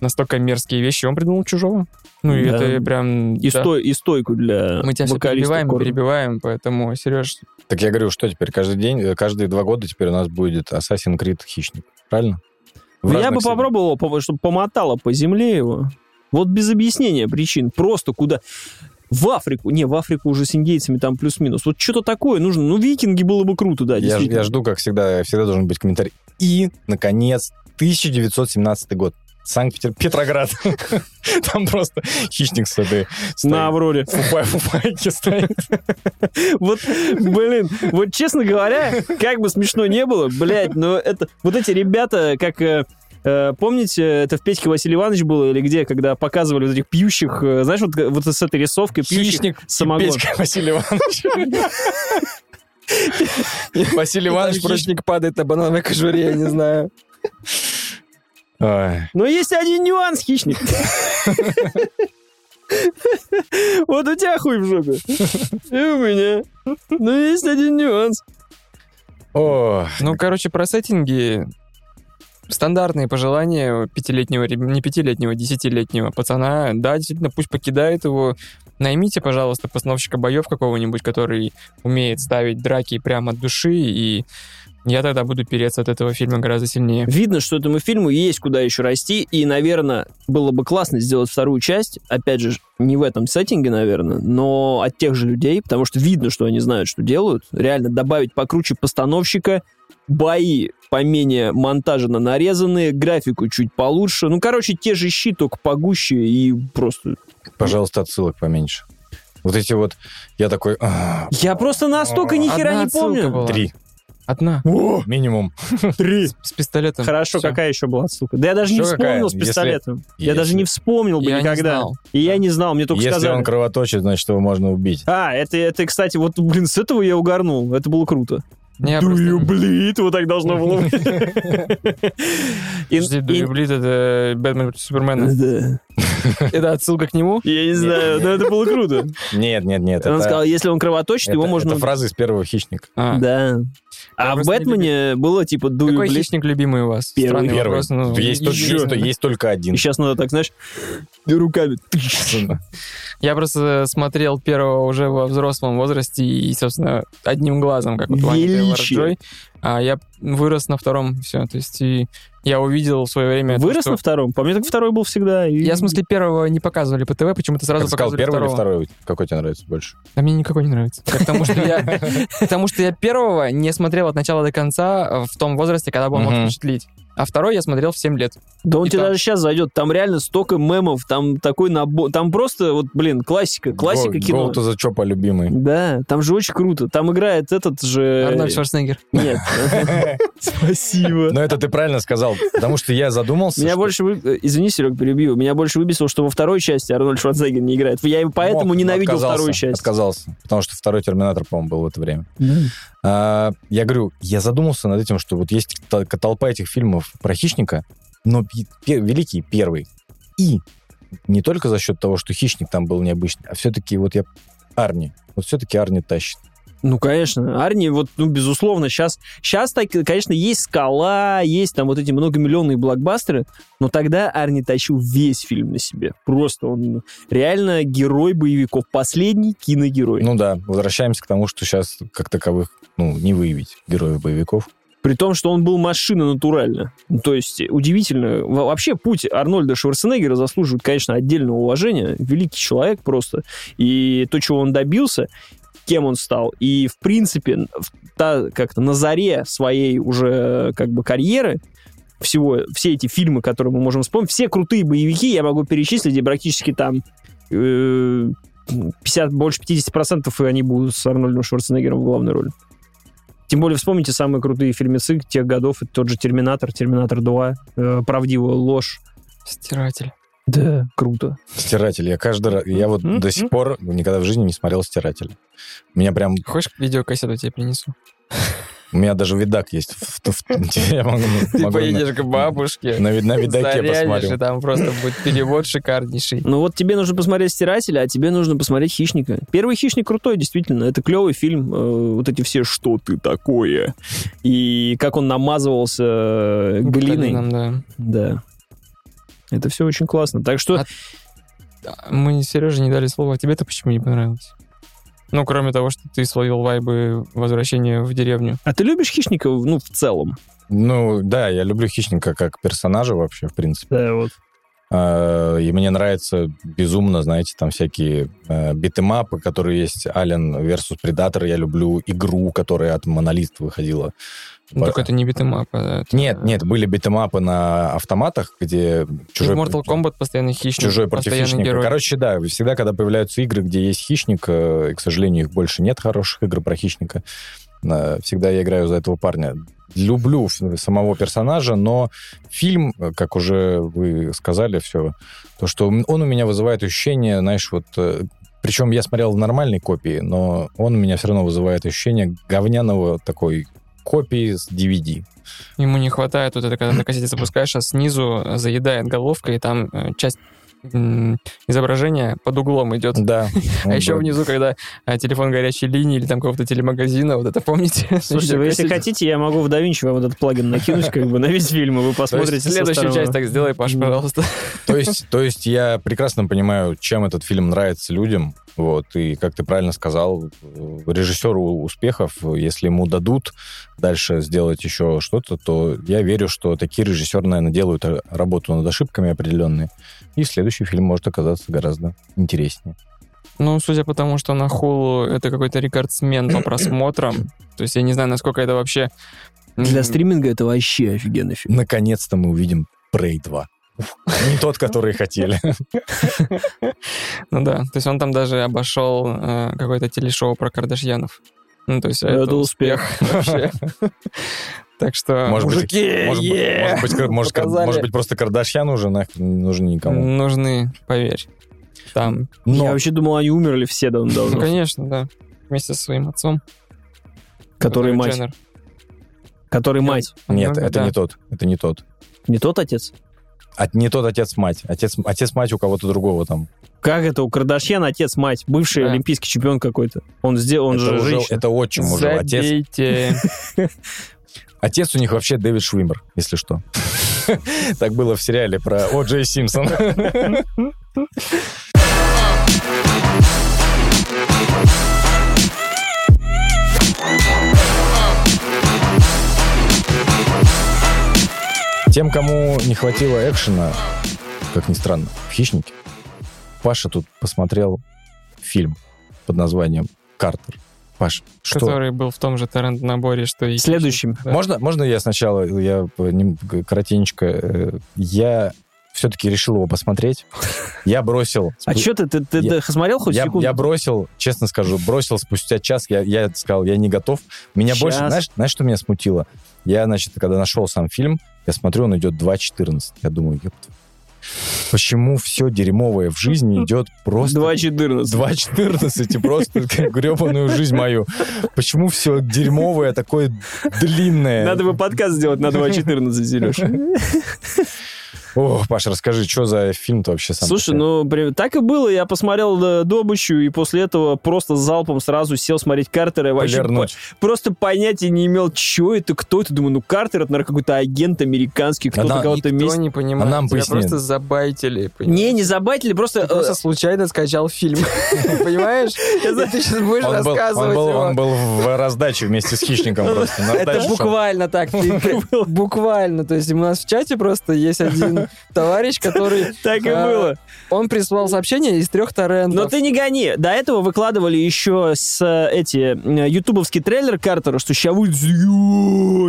настолько мерзкие вещи. Он придумал чужого. Ну, и Да. это прям... И, да. стой- и стойку для Мы тебя все перебиваем, и Корни. перебиваем, поэтому, Сереж, Так я говорю, что теперь каждый день, э, каждые два года теперь у нас будет Assassin's Creed Хищник. Правильно? В Ну, я бы седлах. попробовал, по- чтобы помотало по земле его. Вот без объяснения причин. Просто куда... В Африку. Не, в Африку уже с индейцами там плюс-минус. Вот что-то такое нужно. Ну, викинги было бы круто, да, Я, я жду, как всегда, всегда должен быть комментарий. И, наконец, 1917 год. Санкт-Петербург, Петроград. Там просто хищник с этой... На Авроре. фуфай- фуфайки стоит. Вот, блин, вот честно говоря, как бы смешно не было, блядь, но это... Вот эти ребята, как... э, э, Помните, это в Петьке Василий Иванович было или где, когда показывали вот этих пьющих, э, знаешь, вот, вот с этой рисовкой пьющих Хищник самогон. Петька Василий Иванович. Василий Иванович просто... хищник падает на банановой кожуре, я не знаю. Но есть один нюанс, хищник. Вот у тебя хуй в жопе. И у меня. Но есть один нюанс. О, Ну, короче, про сеттинги стандартные пожелания пятилетнего, не пятилетнего, десятилетнего пацана. Да, действительно, пусть покидает его. Наймите, пожалуйста, постановщика боев какого-нибудь, который умеет ставить драки прямо от души, и я тогда буду переться от этого фильма гораздо сильнее. Видно, что этому фильму есть куда еще расти, и, наверное, было бы классно сделать вторую часть, опять же, не в этом сеттинге, наверное, но от тех же людей, потому что видно, что они знают, что делают. Реально добавить покруче постановщика, бои поменее монтажно нарезанные, графику чуть получше. Ну, короче, те же щи, только погуще и просто... пожалуйста, отсылок поменьше. Вот эти вот, я такой, «А, Я просто настолько ни хера не помню. была. три Одна. минимум. Три. С пистолетом. Хорошо, Всё. какая еще была отсылка? Да я даже не Еще какая? вспомнил с Если- пистолетом. Я если- даже не вспомнил бы Я не никогда. знал. И я не знал, мне только Если сказали. он кровоточит, значит, его можно убить. А, это, это, кстати, вот, блин, с этого я угорнул. Это было круто. Не, Do просто- you bleed? Вот так должно было быть. Подожди, Do You Bleed это Бэтмен против Супермена. Да. Это отсылка к нему? Я не знаю, но это было круто. Нет, нет, нет. Он сказал, если он кровоточит, его можно... Это фраза из первого хищника. А. А в Бэтмене было типа you Какой bleed? хищник любимый у вас? Первый. Странный Первый. вопрос, ну, есть, только, есть, только один. И сейчас надо так, знаешь, руками. Я просто смотрел первого уже во взрослом возрасте и, собственно, одним глазом, как вот Ваня. Тейлор-Джой. А я вырос на втором, все. То есть и я увидел в свое время... то, Вырос что- на втором? По мне так второй был всегда. и- Я, в смысле, первого не показывали по ТВ, почему-то сразу Как ты сказал, показывали первый или второго. второй? Какой тебе нравится больше? А мне никакой не нравится. Потому что я, потому что я первого не смотрел от начала до конца в том возрасте, когда бы он мог впечатлить. А второй я смотрел в 7 лет. Да он И тебе там- даже сейчас зайдет. Там реально столько мемов, там такой набор. Там просто, вот, блин, классика. Классика Go- кино. Go the Choppa, любимый. Да, там же очень круто. Там играет этот же... Арнольд Шварценеггер. Нет. Спасибо. Но это ты правильно сказал, потому что я задумался. Меня больше... Извини, Серег, перебью. Меня больше выбесило, что во второй части Арнольд Шварценеггер не играет. Я поэтому ненавидел вторую часть. Отказался, потому что второй Терминатор, по-моему, был в это время. А, я говорю, я задумался над этим, что вот есть толпа этих фильмов про хищника, но великий первый. И не только за счет того, что хищник там был необычный, а все-таки вот я Арни. Вот все-таки Арни тащит. Ну, конечно. Арни, вот, ну, безусловно, сейчас, сейчас, так, конечно, есть «Скала», есть там вот эти многомиллионные блокбастеры, но тогда Арни тащил весь фильм на себе. Просто он реально герой боевиков. Последний киногерой. Ну да, возвращаемся к тому, что сейчас как таковых ну, не выявить героев боевиков. При том, что он был машина натурально. Ну, То есть, удивительно. Во- Вообще, путь Арнольда Шварценеггера заслуживает, конечно, отдельного уважения. Великий человек просто. И то, чего он добился, кем он стал. И, в принципе, та, как-то на заре своей уже как бы карьеры, всего, все эти фильмы, которые мы можем вспомнить, все крутые боевики я могу перечислить, и практически там э, 50, больше 50% и они будут с Арнольдом Шварценеггером в главной роли. Тем более вспомните самые крутые фильмецы тех годов. Это тот же «Терминатор», «Терминатор 2», э, «Правдивая ложь». Стиратель. Да, круто. Стиратель. Я каждый раз... Я вот до сих пор никогда в жизни не смотрел Стиратель. Меня прям... Хочешь, видеокассету тебе принесу? У меня даже видак есть. Ты поедешь к бабушке, на, вид- на видаке посмотрю. там просто будет перевод шикарнейший. Ну вот тебе нужно посмотреть «Стирателя», а тебе нужно посмотреть «Хищника». Первый «Хищник» крутой, действительно. Это клевый фильм. Э, Вот эти все «Что ты такое?» И как он намазывался э, глиной. Нам, да. Да. Это все очень классно. Так что... А Мы Сереже не дали слова, а тебе-то почему не понравилось? Ну, кроме того, что ты словил вайбы возвращения в деревню. А ты любишь «Хищника», ну, в целом? Ну, да, я люблю Хищника как персонажа вообще, в принципе. Да, вот. А, И мне нравится безумно, знаете, там всякие э, битэмапы, которые есть, Alien versus Predator. Я люблю игру, которая от Monolith выходила. Ну, только это не beat 'em up. это- Нет, нет, были beat 'em up ы на автоматах, где И чужой... в Mortal Kombat постоянно хищник, Чужой против хищника. герой. Короче, да, всегда, когда появляются игры, где есть хищник, э, и, к сожалению, их больше нет хороших игр про хищника, э, всегда я играю за этого парня. Люблю самого персонажа, но фильм, э, как уже вы сказали, все, то, что он у меня вызывает ощущение, знаешь, вот... Причем я смотрел в нормальной копии, но он у меня все равно вызывает ощущение говняного такой копии с DVD. Ему не хватает вот это, когда на кассете запускаешь, а снизу заедает головка, и там э, часть м, изображения под углом идет. Да. А еще внизу, когда а, телефон горячей линии или там какого-то телемагазина, вот это помните? Слушайте, вы, если хотите, я могу в DaVinci вам этот плагин накинуть как бы на весь фильм, и вы посмотрите Следующую часть так сделай, Паш, пожалуйста. То есть, то есть я прекрасно понимаю, чем этот фильм нравится людям. Вот, и, как ты правильно сказал, режиссеру успехов, если ему дадут дальше сделать еще что-то, то я верю, что такие режиссеры, наверное, делают работу над ошибками определенные. И следующий фильм может оказаться гораздо интереснее. Ну, судя по тому, что на Hulu это какой-то рекордсмен по просмотрам, то есть я не знаю, насколько это вообще... Для стриминга это вообще офигенный фильм. Наконец-то мы увидим Prey 2. Не тот, который хотели. Ну да, то есть он там даже обошел э, какое-то телешоу про Кардашьянов. Ну, то есть Это успех. вообще. Так что, Может быть, мужики, Может, быть- е-е, может быть, может, показали. может быть, просто Кардашьян уже нахрен не нужен никому. нужны, поверь. Там. Но Я вообще думал, они умерли все давно, Ну, конечно, да. Вместе со своим отцом. Который мать. Дженнер. Который мать. нет, это да. не тот. Это не тот. Не тот отец? А не тот отец-мать. Отец, отец-мать у кого-то другого там. Как это? У Кардашьян отец, мать. Бывший Да. олимпийский чемпион какой-то. Он сделал, он это, же уже- женщина. это отчим уже. Отец. отец у них вообще Дэвид Швимер, если что. Так было в сериале про О. Джей Симпсон. Тем, кому не хватило экшена, как ни странно, в «Хищнике», Паша тут посмотрел фильм под названием «Картер». Паш, что? Который был в том же торрент-наборе, что и... Следующим. Да. Можно, можно я сначала, я коротенечко, э, я все-таки решил его посмотреть. Я бросил... А что ты, ты, ты, смотрел хоть я, секунду? я бросил, честно скажу, бросил спустя час, я, я сказал, я не готов. Меня больше, знаешь, знаешь, что меня смутило? Я, значит, когда нашел сам фильм, я смотрю, он идет 2.14. Я думаю, ёпта, почему все дерьмовое в жизни идет просто... 2.14. 2.14 и просто гребаную жизнь мою. Почему все дерьмовое такое длинное? Надо бы подкаст сделать на 2.14, Сереж. О, Паша, расскажи, что за фильм-то вообще сам? Слушай, ну, так и было. Я посмотрел э, «Добычу», и после этого просто залпом сразу сел смотреть Картера. и Вообще по- просто понятия не имел, что это, кто это. Думаю, ну, Картер, это, наверное, какой-то агент американский, кто-то Она- кого-то месяц... не понимает. А нам Тебя поясни. просто забайтили. понимаешь? Не, не забайтили, просто... Ты просто случайно скачал фильм. Понимаешь? И ты сейчас будешь рассказывать он был в раздаче вместе с хищником просто. Это буквально так. Буквально. То есть у нас в чате просто есть один товарищ, который... Так и а, было. Он прислал сообщение из трех торрентов. Но ты не гони. До этого выкладывали еще с э, эти э, ютубовский трейлер Картера, что ща будет...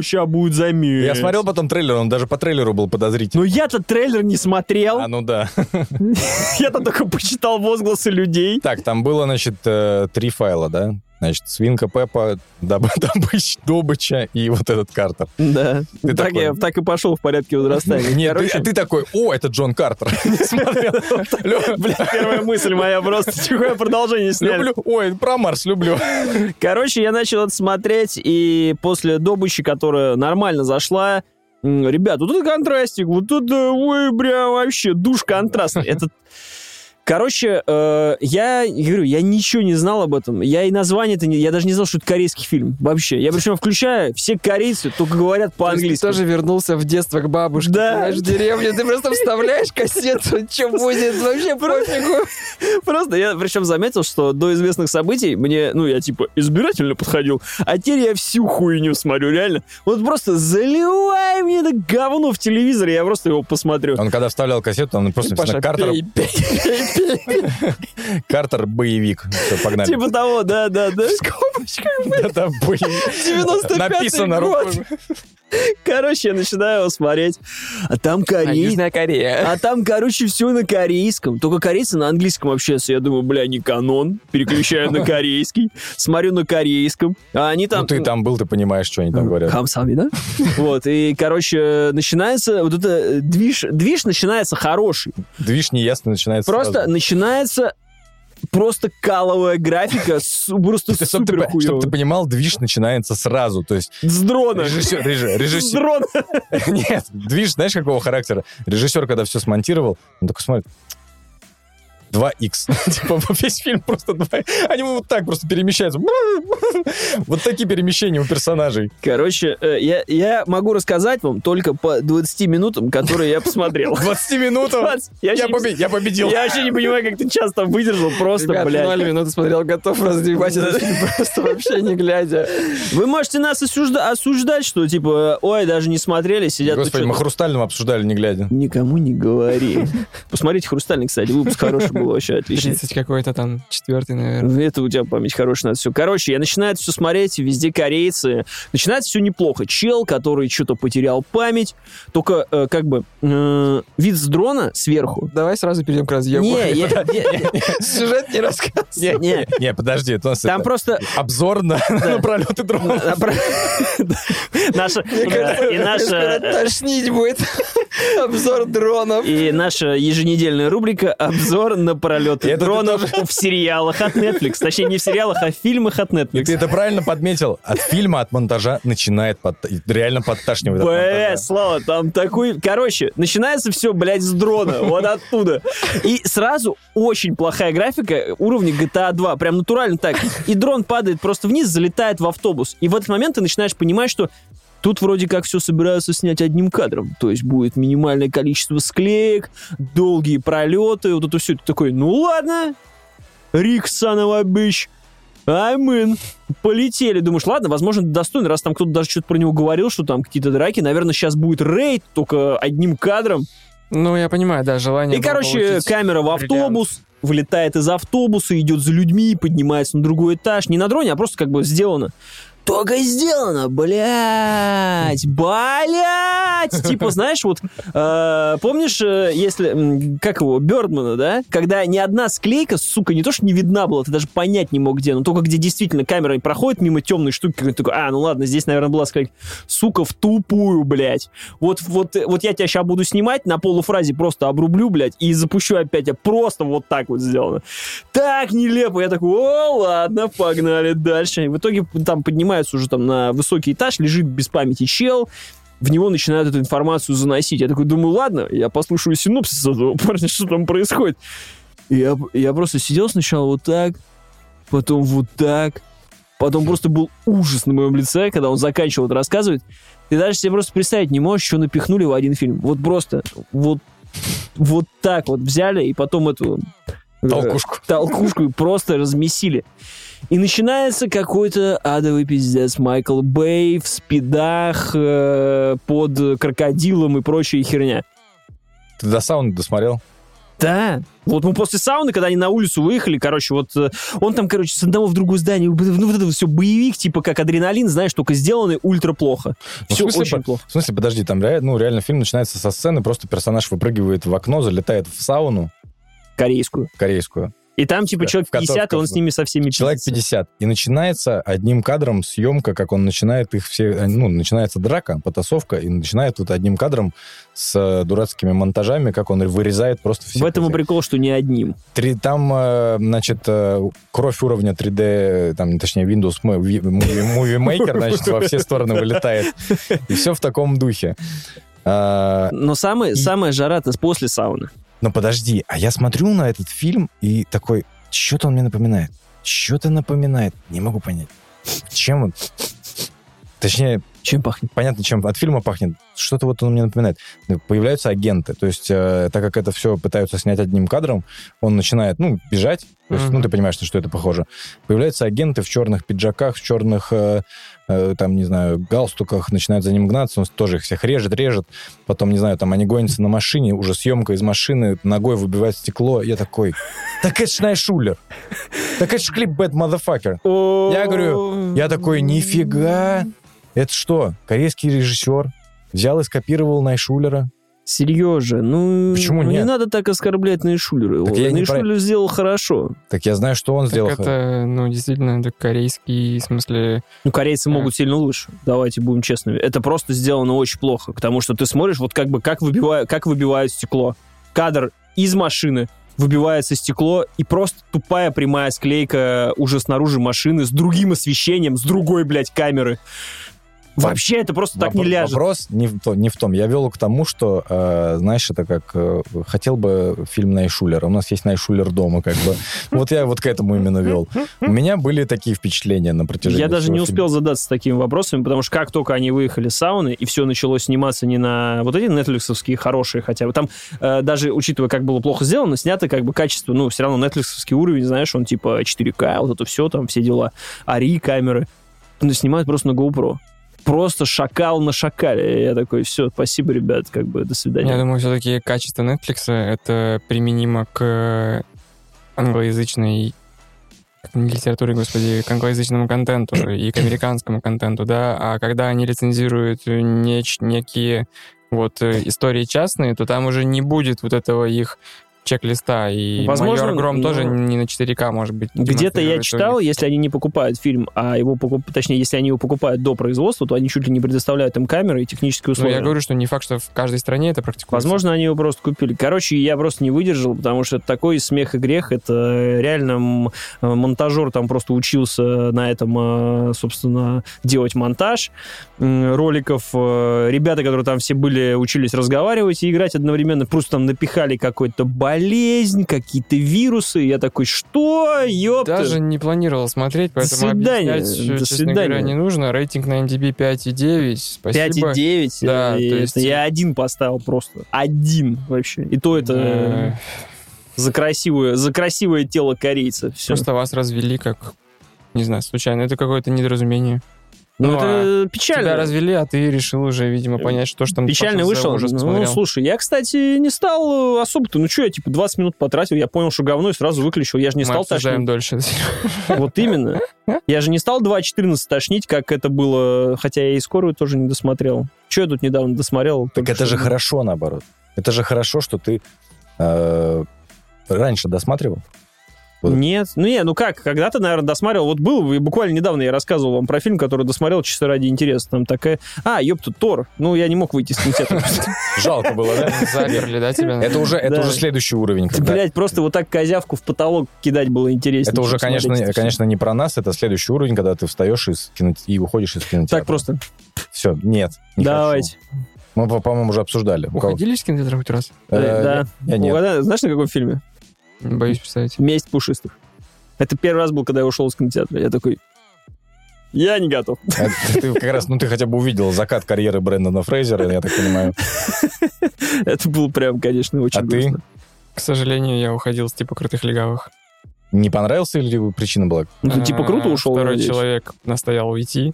Ща будет замес. Я смотрел потом трейлер, он даже по трейлеру был подозрительный. Но я-то трейлер не смотрел. А, ну да. Я-то только почитал возгласы людей. Так, там было, значит, э, три файла, да? Значит, свинка Пеппа, доб- добыч, добыча и вот этот Картер. Да. Ты так, такой- я, так и пошел в порядке возрастания. Нет, ты, ты такой, о, это Джон Картер. Бля, первая мысль моя просто. Тихое продолжение сняли. Люблю, ой, про Марс люблю. Короче, я начал это смотреть, и после добычи, которая нормально зашла, ребят, вот тут контрастик, вот тут, э, ой, бля, вообще, душ контрастный. Это... Короче, э, я говорю, я ничего не знал об этом. Я и название это не... Я даже не знал, что это корейский фильм. Вообще. Я причем включаю, все корейцы только говорят То по-английски. Ты тоже вернулся в детство к бабушке. Да. Знаешь, в деревню. Ты просто вставляешь кассету, что будет, вообще пофигу. Просто я причем заметил, что до известных событий мне, ну, я типа избирательно подходил, а теперь я всю хуйню смотрю, реально. Вот просто заливай мне это говно в телевизоре, я просто его посмотрю. Он когда вставлял кассету, он просто Паша, написано Картер, Картер боевик. Все, погнали. Типа того, да, да, да. Это боевик. 95-й Написано год. Короче, я начинаю его смотреть, а там А, корей... Южная Корея. А там, короче, все на корейском. Только корейцы на английском общаются. Я думаю, бля, не канон. Переключаю на корейский. Смотрю на корейском. А они там... Ну, ты там был, ты понимаешь, что они там говорят. Хамсами, да? Вот, и, короче, начинается вот это э, движ, движ начинается хороший. Движ неясно начинается Просто начинается просто каловая графика, с- просто Чтобы ты, супер чтоб ты понимал, движ начинается сразу. То есть С дрона. режиссер... реж- С режиссер- дрона. Нет, движ, знаешь, какого характера? Режиссер, когда все смонтировал, он такой смотрит, 2х. Типа весь фильм просто 2 Они вот так просто перемещаются. Вот такие перемещения у персонажей. Короче, э, я, я могу рассказать вам только по 20 минутам, которые я посмотрел. 20 минутам. 20. Я Я я победил. Я вообще не понимаю, как ты часто выдержал, просто, Ребят, блядь. ноль минут смотрел, готов разъебать этот фильм просто вообще не глядя. Вы можете нас осужда- осуждать, что типа, ой, даже не смотрели, сидят... Господи, мы Хрустального обсуждали, не глядя. Никому не говори. Посмотрите «Хрустальный», кстати, выпуск хороший был, вообще отличный. 30 какой-то там, четвертый, наверное. Это у тебя память хорошая на все. Короче, я начинаю это все смотреть, везде корейцы. Начинается все неплохо. Чел, который что-то потерял память, только э, как бы э, вид с дрона сверху. Давай сразу перейдем к разъему. Не, я- не- Сюжет не рассказывай. Не, Не. подожди, это у нас там просто обзор на, на пролеты дрона. Наша Мне кажется, и наша тошнить будет. Обзор дронов. и наша еженедельная рубрика обзор на пролеты дронов в сериалах от Netflix. Точнее, не в сериалах, а в фильмах от И Netflix. ты это правильно подметил. От фильма, от монтажа начинает под- реально подташнивать. от Б, монтажа. Слава, там такой... Короче, начинается все, блядь, с дрона, вот оттуда. И сразу очень плохая графика уровня GTA 2, прям натурально так. И дрон падает просто вниз, залетает в автобус. И в этот момент ты начинаешь понимать, что Тут вроде как все собираются снять одним кадром. То есть будет минимальное количество склеек, долгие пролеты, вот это все. Ты такой, ну ладно, Рик Санова бич, in. Полетели. Думаешь, ладно, возможно, достойно, раз там кто-то даже что-то про него говорил, что там какие-то драки. Наверное, сейчас будет рейд, только одним кадром. Ну, я понимаю, да, желание И, короче, камера в бриллиант. автобус, вылетает из автобуса, идет за людьми, поднимается на другой этаж. Не на дроне, а просто как бы сделано. Только сделано, блядь, блядь. Типа, знаешь, вот, э, помнишь, э, если, как его, Бердмана, да? Когда ни одна склейка, сука, не то, что не видна была, ты даже понять не мог, где, но только где действительно камера проходит мимо темной штуки, какой-то такой, а, ну ладно, здесь, наверное, была склейка. Сука, в тупую, блядь. Вот, вот, вот я тебя сейчас буду снимать, на полуфразе просто обрублю, блядь, и запущу опять, а просто вот так вот сделано. Так нелепо. Я такой, о, ладно, погнали дальше. И в итоге там поднимаются уже там на высокий этаж, лежит без памяти чел, в него начинают эту информацию заносить. Я такой думаю, ладно, я послушаю синопсис этого парня, что там происходит. И я, я просто сидел сначала вот так, потом вот так, потом просто был ужас на моем лице, когда он заканчивал это рассказывать. Ты даже себе просто представить не можешь, что напихнули в один фильм. Вот просто, вот, вот так вот взяли и потом эту... э, Толкушку. толкушку и просто размесили. И начинается какой-то адовый пиздец. Майкл Бэй в спидах э, под крокодилом и прочая херня. Ты до сауны досмотрел? Да. Вот мы после сауны, когда они на улицу выехали, короче, вот э, он там, короче, с одного в другое здание, ну вот это все боевик, типа как адреналин, знаешь, только сделанный ультра плохо. Ну, Все смысле, очень по- плохо. В смысле, подожди, там ну, реально фильм начинается со сцены, просто персонаж выпрыгивает в окно, залетает в сауну Корейскую. корейскую. И там, типа, человек котов- 50, и он с ними со всеми Человек пиздится. 50. И начинается одним кадром съемка, как он начинает их все... э, Ну, начинается драка, потасовка, и начинает вот одним кадром с э, дурацкими монтажами, как он вырезает просто все. В этом и прикол, что не одним. Три, там, э, значит, кровь уровня 3D, там, точнее, Windows Movie Movie Maker, значит, во все стороны вылетает. И все в таком духе. А, Но самое, И- самая жара-то после сауны. Но подожди, а я смотрю на этот фильм и такой, что-то он мне напоминает. Что-то напоминает. Не могу понять. Чем он? Точнее, Чем пахнет? понятно, чем от фильма пахнет. Что-то вот он мне напоминает. Появляются агенты. То есть, э, так как это все пытаются снять одним кадром, он начинает, ну, бежать. То есть, Мгм. ну, ты понимаешь, на что это похоже. Появляются агенты в черных пиджаках, в черных, э, э, там, не знаю, галстуках, начинают за ним гнаться, он тоже их всех режет, режет. Потом, не знаю, там, они гонятся на машине, уже съемка из машины, ногой выбивает стекло. Я такой, так это ж Найшулер. Так это ж клип Bad Motherfucker. Я говорю, я такой, нифига. Это что, корейский режиссер взял и скопировал Найшулера? Серьезно, ну... Почему ну, Не нет? надо так оскорблять Найшулера. Так я не про- Найшулер сделал хорошо. Так я знаю, что он сделал. Так это, ну, действительно, это корейский, в смысле... Ну, корейцы Да. могут сильно лучше. Давайте будем честными. Это просто сделано очень плохо. Потому что ты смотришь, вот как бы, как, выбивают, как выбивают стекло. Кадр из машины, выбивается стекло, и просто тупая прямая склейка уже снаружи машины с другим освещением, с другой, блядь, камеры. Вообще это просто так не ляжет. Вопрос не в, то- не в том. Я вел к тому, что, э, знаешь, это как... э, хотел бы фильм Найшулера. У нас есть Найшулер дома, как бы. Вот я вот к этому именно вел. У меня были такие впечатления на протяжении Я даже не успел задаться такими вопросами, потому что как только они выехали с сауны, и все началось сниматься не на вот эти нетфликсовские хорошие хотя бы, там э, даже, учитывая, как было плохо сделано, снято как бы качество, ну, все равно нетфликсовский уровень, знаешь, он типа 4К, вот это все, там все дела, ари камеры, ну, снимают просто на GoPro. Просто шакал на шакале. И Я такой, все, спасибо, ребят, как бы, до свидания. Я думаю, все-таки качество Netflix это применимо к англоязычной не литературе, господи, к англоязычному контенту и к американскому контенту, да, а когда они лицензируют неч- некие вот э, истории частные, то там уже не будет вот этого их чек-листа, и Возможно, «Майор Гром» но- тоже не на 4К, может быть. Где-то я читал, если они не покупают фильм, а его покуп... точнее, если они его покупают до производства, то они чуть ли не предоставляют им камеры и технические Ну, условия. я говорю, что не факт, что в каждой стране это практикуется. Возможно, они его просто купили. Короче, я просто не выдержал, потому что это такой смех и грех. Это реально м- монтажер там просто учился на этом, э, собственно, делать монтаж роликов. Э, Ребята, которые там все были, учились разговаривать и играть одновременно, просто там напихали какую-то болезнь, какие-то вирусы. Я такой, что? Ёпта! Даже не планировал смотреть, поэтому свидания, объяснять, до честно свидания. говоря, не нужно. Рейтинг на MDB 5,9. Спасибо. 5,9. Да, и то есть- я один поставил просто. Один вообще. И то это Э, за красивое, за красивое тело корейца. Все. Просто вас развели как, не знаю, случайно. Это какое-то недоразумение. Ну, Ну, это печально. Тебя развели, а ты решил уже, видимо, понять, что ж там Печально вышел. ужас Ну, слушай, я, кстати, не стал э, особо-то. Ну, что, я, типа, 20 минут потратил, я понял, что говно, и сразу выключил. Я же не Мы стал тошнить. дольше. Вот именно. Я же не стал 2.14 тошнить, как это было, хотя я и скорую тоже не досмотрел. Что я тут недавно досмотрел? Так это же хорошо, наоборот. Это же хорошо, что ты э, раньше досматривал. Вот. Нет, ну не, ну как, когда-то, наверное, досмотрел. Вот был, и буквально недавно я рассказывал вам про фильм, который досмотрел чисто ради интереса. Там такая... А, ёпта, Тор. Ну, я не мог выйти из кинотеатра. Жалко было, да? Заперли, да, тебя? Это уже, это Да. уже следующий уровень. Блять, просто вот так козявку в потолок кидать было интереснее. Это уже, конечно, конечно, не про нас, это следующий уровень, когда ты встаешь и уходишь из кинотеатра. Так просто. Все, нет. не Давайте. Мы, по- по-моему, уже обсуждали. Уходили из кинотеатра хоть раз? Э, да. Нет. Угадай, знаешь, на каком фильме? Боюсь представить. «Месть пушистых». Это первый раз был, когда я ушел из кинотеатра. Я такой, я не готов. А Ты как раз, ну ты хотя бы увидел закат карьеры Брэндона Фрейзера, я так понимаю. Это было прям, конечно, очень А ты? грустно. К сожалению, я уходил с типа крутых легавых. Не понравился или причина была? Ну, ты типа круто А, ушел, Второй надеюсь? человек настоял уйти.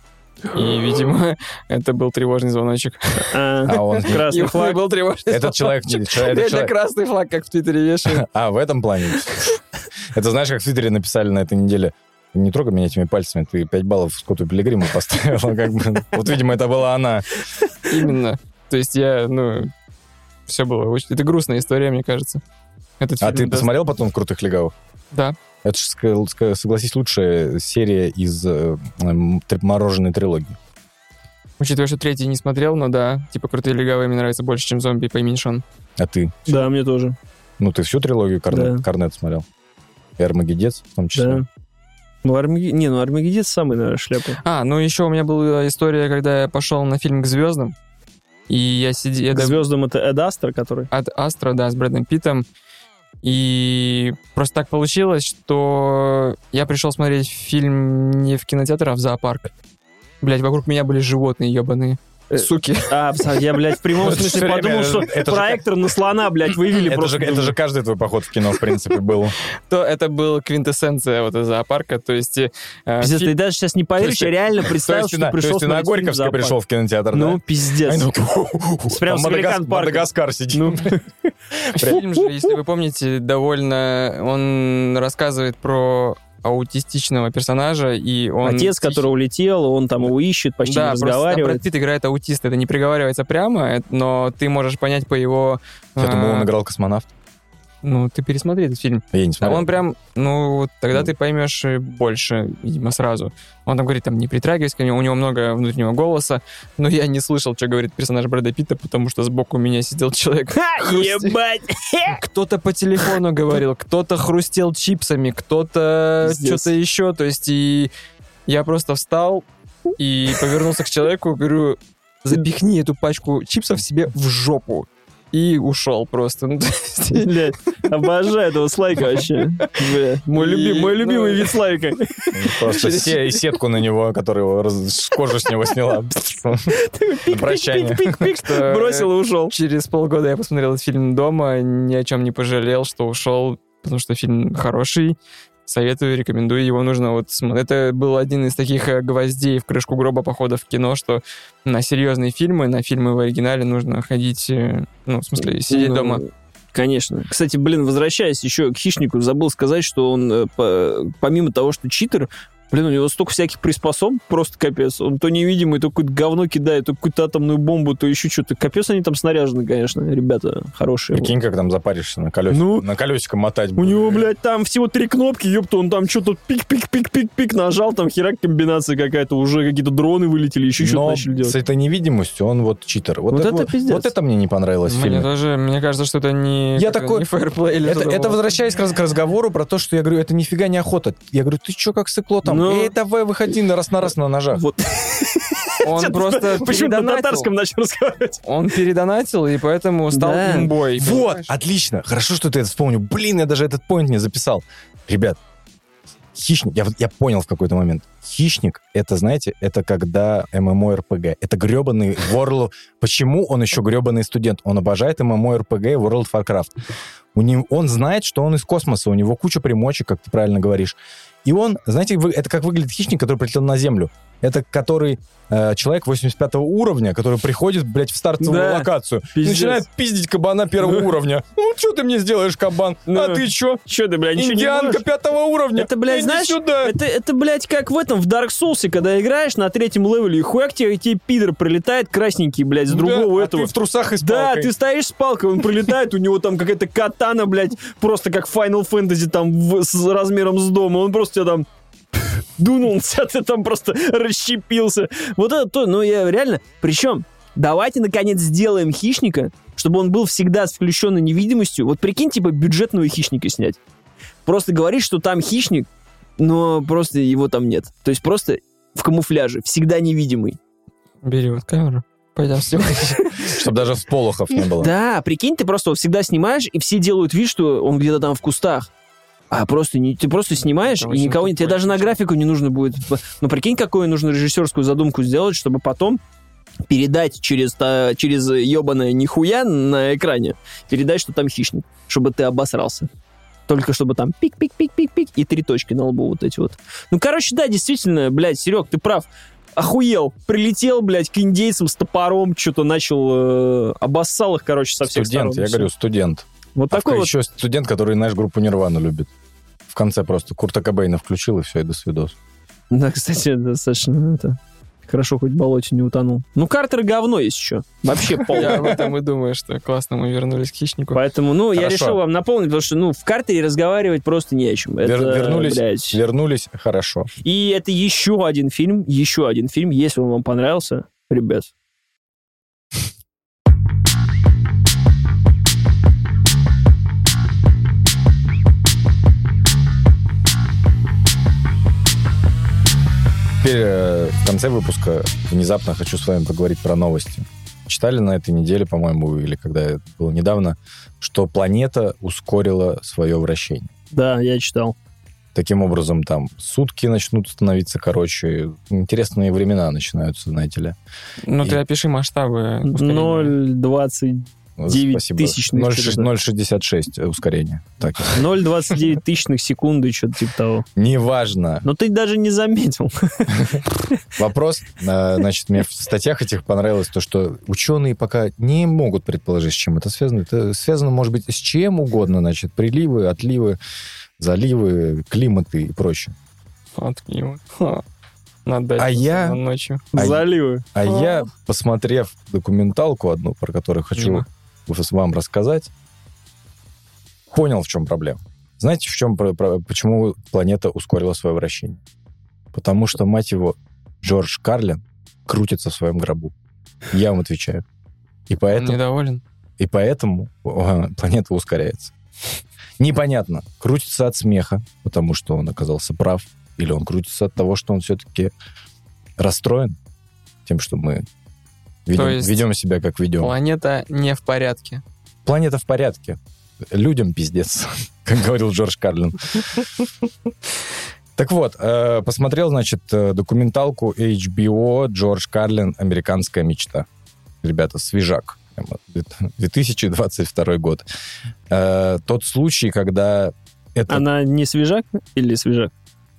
И, видимо, это был тревожный звоночек. А, А он... Красный флаг. был тревожный Этот человек... человек- красный флаг, как в Твиттере вешаю. А, в этом плане. Это знаешь, как в Твиттере написали на этой неделе. Не трогай меня этими пальцами, ты 5 баллов Скотту Пилигриму поставила. Как бы. Вот, видимо, это была она. Именно. То есть я, ну, все было очень... Это грустная история, мне кажется. Этот А ты даст- посмотрел потом «Крутых легавых»? Да. Это же, согласись, лучшая серия из э, мороженой трилогии. Учитывая, что третий не смотрел, но да, типа «Крутые легавые» мне нравится больше, чем «Зомби» по имени Шон. А ты? Да, мне тоже. Ну, ты всю трилогию Корнет, Да. Корнет смотрел? И Армагеддец в том числе? Да. Ну, Армаги... Не, ну Армагеддец самый, наверное, шляпа. А, ну еще у меня была история, когда я пошел на фильм «К звездам», и я сидел... К звездам это Эд Астра, который... от Астра, да, с Брэдом Питтом. И просто так получилось, что я пришел смотреть фильм не в кинотеатр, а в зоопарк. Блять, вокруг меня были животные ебаные. Э, Суки. А, я, блядь, в прямом смысле подумал, что проектор на слона, блядь, вывели просто. это же каждый твой поход в кино, в принципе, был. То это был квинтэссенция вот зоопарка. То есть... э, Пиздец, ты даже сейчас не поверишь, я реально То представил, что то пришел есть ты на зоопарк. пришел в кинотеатр, Ну, пиздец. Такие, Прям с. Мадагаскар сидит. Ну, Фильм же, если вы помните, довольно... Он рассказывает про аутистичного персонажа, и он... отец, который улетел, он там его ищет, почти да, не просто там Брэд разговаривает. Питт играет аутиста. Это не приговаривается прямо, э, но ты можешь понять по его... Я думал, он а, играл космонавт. Ну, ты пересмотри этот фильм. Я не А смотрел. он прям, ну, вот тогда Ну. ты поймешь э, больше, видимо, сразу. Он там говорит, там, не притрагивайся ко мне, у него много внутреннего голоса, но я не слышал, что говорит персонаж Брэда Питта, потому что сбоку меня сидел человек. Ха, ебать! Кто-то по телефону говорил, кто-то хрустел чипсами, кто-то что-то еще, то есть и я просто встал и повернулся к человеку, говорю, запихни эту пачку чипсов себе в жопу. И ушел просто. Ну, есть- Блядь, обожаю этого слайка вообще. Бля, мой, И, люби- мой ну, любимый вид слайка. Просто се- сетку на него, которая его раз- кожу с него сняла. Прощание. Что, Бросил и ушел. Через полгода я посмотрел этот фильм дома, ни о чем не пожалел, что ушел, потому что фильм хороший. Советую, рекомендую, его нужно вот смотреть. Это был один из таких э, гвоздей в крышку гроба похода в кино, что на серьезные фильмы, на фильмы в оригинале нужно ходить, э, ну, в смысле, сидеть Ну, дома. Конечно. Кстати, блин, возвращаясь еще к хищнику, забыл сказать, что он, э, по- помимо того, что читер, блин, у него столько всяких приспособ, просто капец. Он то невидимый, то какое-то говно кидает, то какую-то атомную бомбу, то еще что-то. Капец они там снаряжены, конечно. Ребята хорошие. Прикинь, как там запаришься на колесико. Ну, на колесико мотать. У него, блядь, там всего три кнопки, ёпта, он там что-то пик-пик-пик-пик-пик нажал, там херак комбинация какая-то, уже какие-то дроны вылетели, еще что-то начали делать. с этой невидимостью он вот читер. Вот, Вот это, это вот, пиздец. вот это мне не понравилось в Мне фильме. тоже, мне кажется, что это не, Я такой- не фэрплей или Это, это возвращаясь к, раз- к разговору про то, что я говорю, это нифига не охота. Я говорю, ты чё, как сыкло там? Ну. Эй, давай, выходи на раз на раз на ножах. Вот. Он просто Почему на татарском начал разговаривать? Он передонатил, и поэтому стал Да. имбой. Вот, отлично. Хорошо, что ты это вспомнил. Блин, я даже этот поинт не записал. Ребят, хищник, я, я понял в какой-то момент. Хищник, это, знаете, это когда ММО-РПГ. Это гребаный World... Почему он еще гребаный студент? Он обожает ММО-РПГ и World of Warcraft. У него, он знает, что он из космоса, у него куча примочек, как ты правильно говоришь. И он, знаете, это как выглядит хищник, который прилетел на Землю. Это который э, человек 85 уровня, который приходит, блядь, в стартовую Да, локацию. и пиздец. Начинает пиздить кабана первого уровня. Ну, что ты мне сделаешь, кабан? Ну, а ты чё? Че ты, блядь, ничего не Индианка пятого уровня. Это, блядь, Иди знаешь, сюда. Это, это, блядь, как в этом, в Dark Souls, когда играешь на третьем левеле, и хуяк тебе, тебе пидор прилетает красненький, блядь, с Да, другого а этого. ты в трусах и с Да, палкой. ты стоишь с палкой, он прилетает, у него там какая-то катана, блядь, просто как Final Fantasy там в- с размером с дома. Он просто тебя там дунулся, ты там просто расщепился. Вот это то, ну я реально... Причем, давайте, наконец, сделаем хищника, чтобы он был всегда с включенной невидимостью. Вот прикинь, типа, бюджетного хищника снять. Просто говоришь, что там хищник, но просто его там нет. То есть просто в камуфляже, всегда невидимый. Бери вот камеру. Пойдем снимать. Чтобы даже всполохов не было. Да, прикинь, ты просто всегда снимаешь, и все делают вид, что он где-то там в кустах. А просто не, ты просто снимаешь, Это и никого не... Тебе даже на графику не нужно будет... Ну, прикинь, какую нужно режиссерскую задумку сделать, чтобы потом передать через, та- через ебаное нихуя на экране, передать, что там хищник, чтобы ты обосрался. Только чтобы там пик-пик-пик-пик-пик и три точки на лбу вот эти вот. Ну, короче, да, действительно, блядь, Серег, ты прав. Охуел. Прилетел, блядь, к индейцам с топором, что-то начал... э, обоссал их, короче, со всех Студент, сторон. я говорю, студент. Вот А такой вот еще студент, который, знаешь, группу Нирвану любит. В конце просто Курта Кобейна включил, и все, и до свидос. Да, кстати, достаточно это Хорошо, хоть в болоте не утонул. Ну, Картер говно есть еще. Вообще Я полное. об этом и думаю, что классно мы вернулись к хищнику. Поэтому, ну, я решил вам напомнить, потому что, ну, в Картере разговаривать просто не о чем. Вер- Это, вернулись, блядь. вернулись, хорошо. И это еще один фильм, еще один фильм, если он вам понравился, ребят. теперь э, в конце выпуска внезапно хочу с вами поговорить про новости. Читали на этой неделе, по-моему, или когда это было недавно, что планета ускорила свое вращение. Да, я читал. Таким образом, там сутки начнут становиться короче. Интересные времена начинаются, знаете ли. Ну, и... ты опиши масштабы. 0,29 9 Спасибо. тысячных 0,6 что-то. 0,66 ускорение. Так, 0,29 тысячных секунды, что-то типа того. неважно. Но ты даже не заметил. Вопрос, э, значит, мне в статьях этих понравилось то, что ученые пока не могут предположить, с чем это связано. Это связано, может быть, с чем угодно, значит, приливы, отливы, заливы, климаты и прочее. Ха. Надо дать А я- ночью. А- Заливы. А я, посмотрев документалку одну, про которую хочу Мимо. Вам рассказать, понял, в чем проблема. Знаете, в чем, почему планета ускорила свое вращение? Потому что, мать его, Джордж Карлин крутится в своем гробу. Я вам отвечаю. И Он поэтому, недоволен. и поэтому планета ускоряется. Непонятно, крутится от смеха, потому что он оказался прав, или он крутится от того, что он все-таки расстроен тем, что мы ведем, есть ведем себя как ведем. Планета не в порядке. Планета в порядке. Людям пиздец, как говорил Джордж Карлин. Так вот, э, посмотрел, значит, э, документалку HBO «Джордж Карлин. Американская мечта». Ребята, свежак. Прямо 2022 год. Э, Тот случай, когда это... Она не свежак или свежак?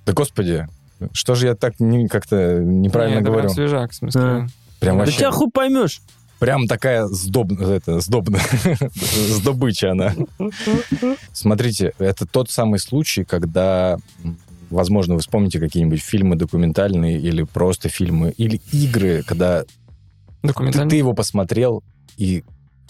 Да господи, что же я так не- как-то неправильно Не, это говорю? прям свежак, в смысле. А. Прям Да вообще... тебя хуй поймешь. Прям такая сдоб... это, сдобная, сдобыча она. Смотрите, это тот самый случай, когда, возможно, вы вспомните какие-нибудь фильмы документальные или просто фильмы, или игры, когда ты, ты его посмотрел, и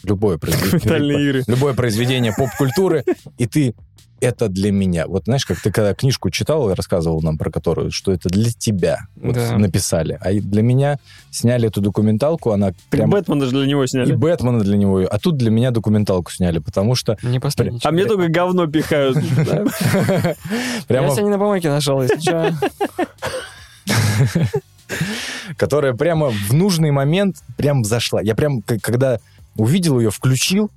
любое произведение, любое произведение поп-культуры, и ты это для меня. Вот знаешь, как ты когда книжку читал и рассказывал нам про которую, что это для тебя вот Да. написали. А и для меня сняли эту документалку, она прям... Бэтмена же для него И сняли. Бэтмена для него. А тут для меня документалку сняли, потому что Не последний. А мне только говно пихают. Я не на помойке нашел, если что. которая прямо в нужный момент прям зашла. Я прям, когда увидел ее, включил,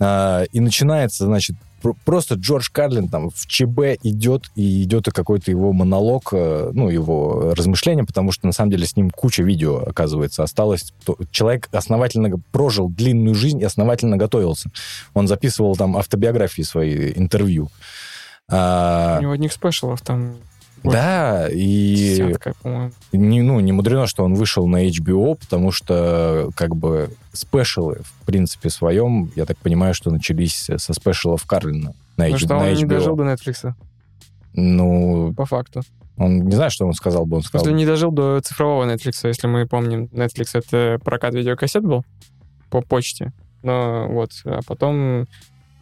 а, и начинается, значит, просто Джордж Карлин там в ЧБ идет, и идет какой-то его монолог, э, ну, его размышления, потому что, на самом деле, с ним куча видео, оказывается, осталось. Человек основательно прожил длинную жизнь и основательно готовился. Он записывал там автобиографии свои, интервью. А, У него одних спешалов там да, и десятка, не, ну, не мудрено, что он вышел на HBO, потому что как бы спешалы, в принципе, своем, я так понимаю, что начались со спешалов Карлина на, Ну H- что, на он не HBO. дожил до Netflix, Ну, по факту. он не знаю, что он сказал бы, он сказал. не дожил до цифрового Netflix, если мы помним. Netflix — это прокат видеокассет был по почте. Но вот, а потом,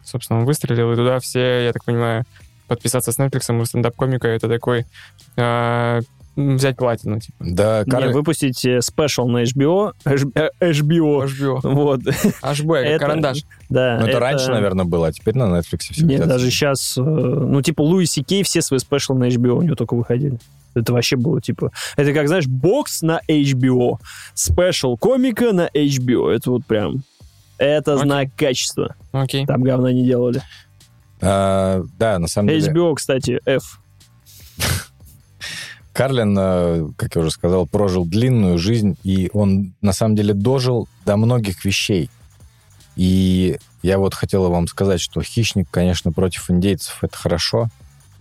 собственно, он выстрелил, и туда все, я так понимаю, подписаться с Netflix у стендап-комика — это такой м, взять платину, типа. Да, Не, Карлин... выпустить э, special на HBO. Э, HBO. HBO. Вот, HB, как Это- карандаш. да. Ну, это, раньше, наверное, было, а теперь на Netflix все Нет, даже сейчас, ну, типа, Луи Си Кей все свои special ы на HBO у него только выходили. Это вообще было, типа... Это как, знаешь, бокс на HBO, спешл комика на HBO. Это вот прям... Это Окей. знак качества. Окей. Там говна не делали. А, да, на самом деле... HBO, кстати, F. Карлин, э, как я уже сказал, прожил длинную жизнь, и он на самом деле дожил до многих вещей. И я вот хотела вам сказать, что хищник, конечно, против индейцев это хорошо.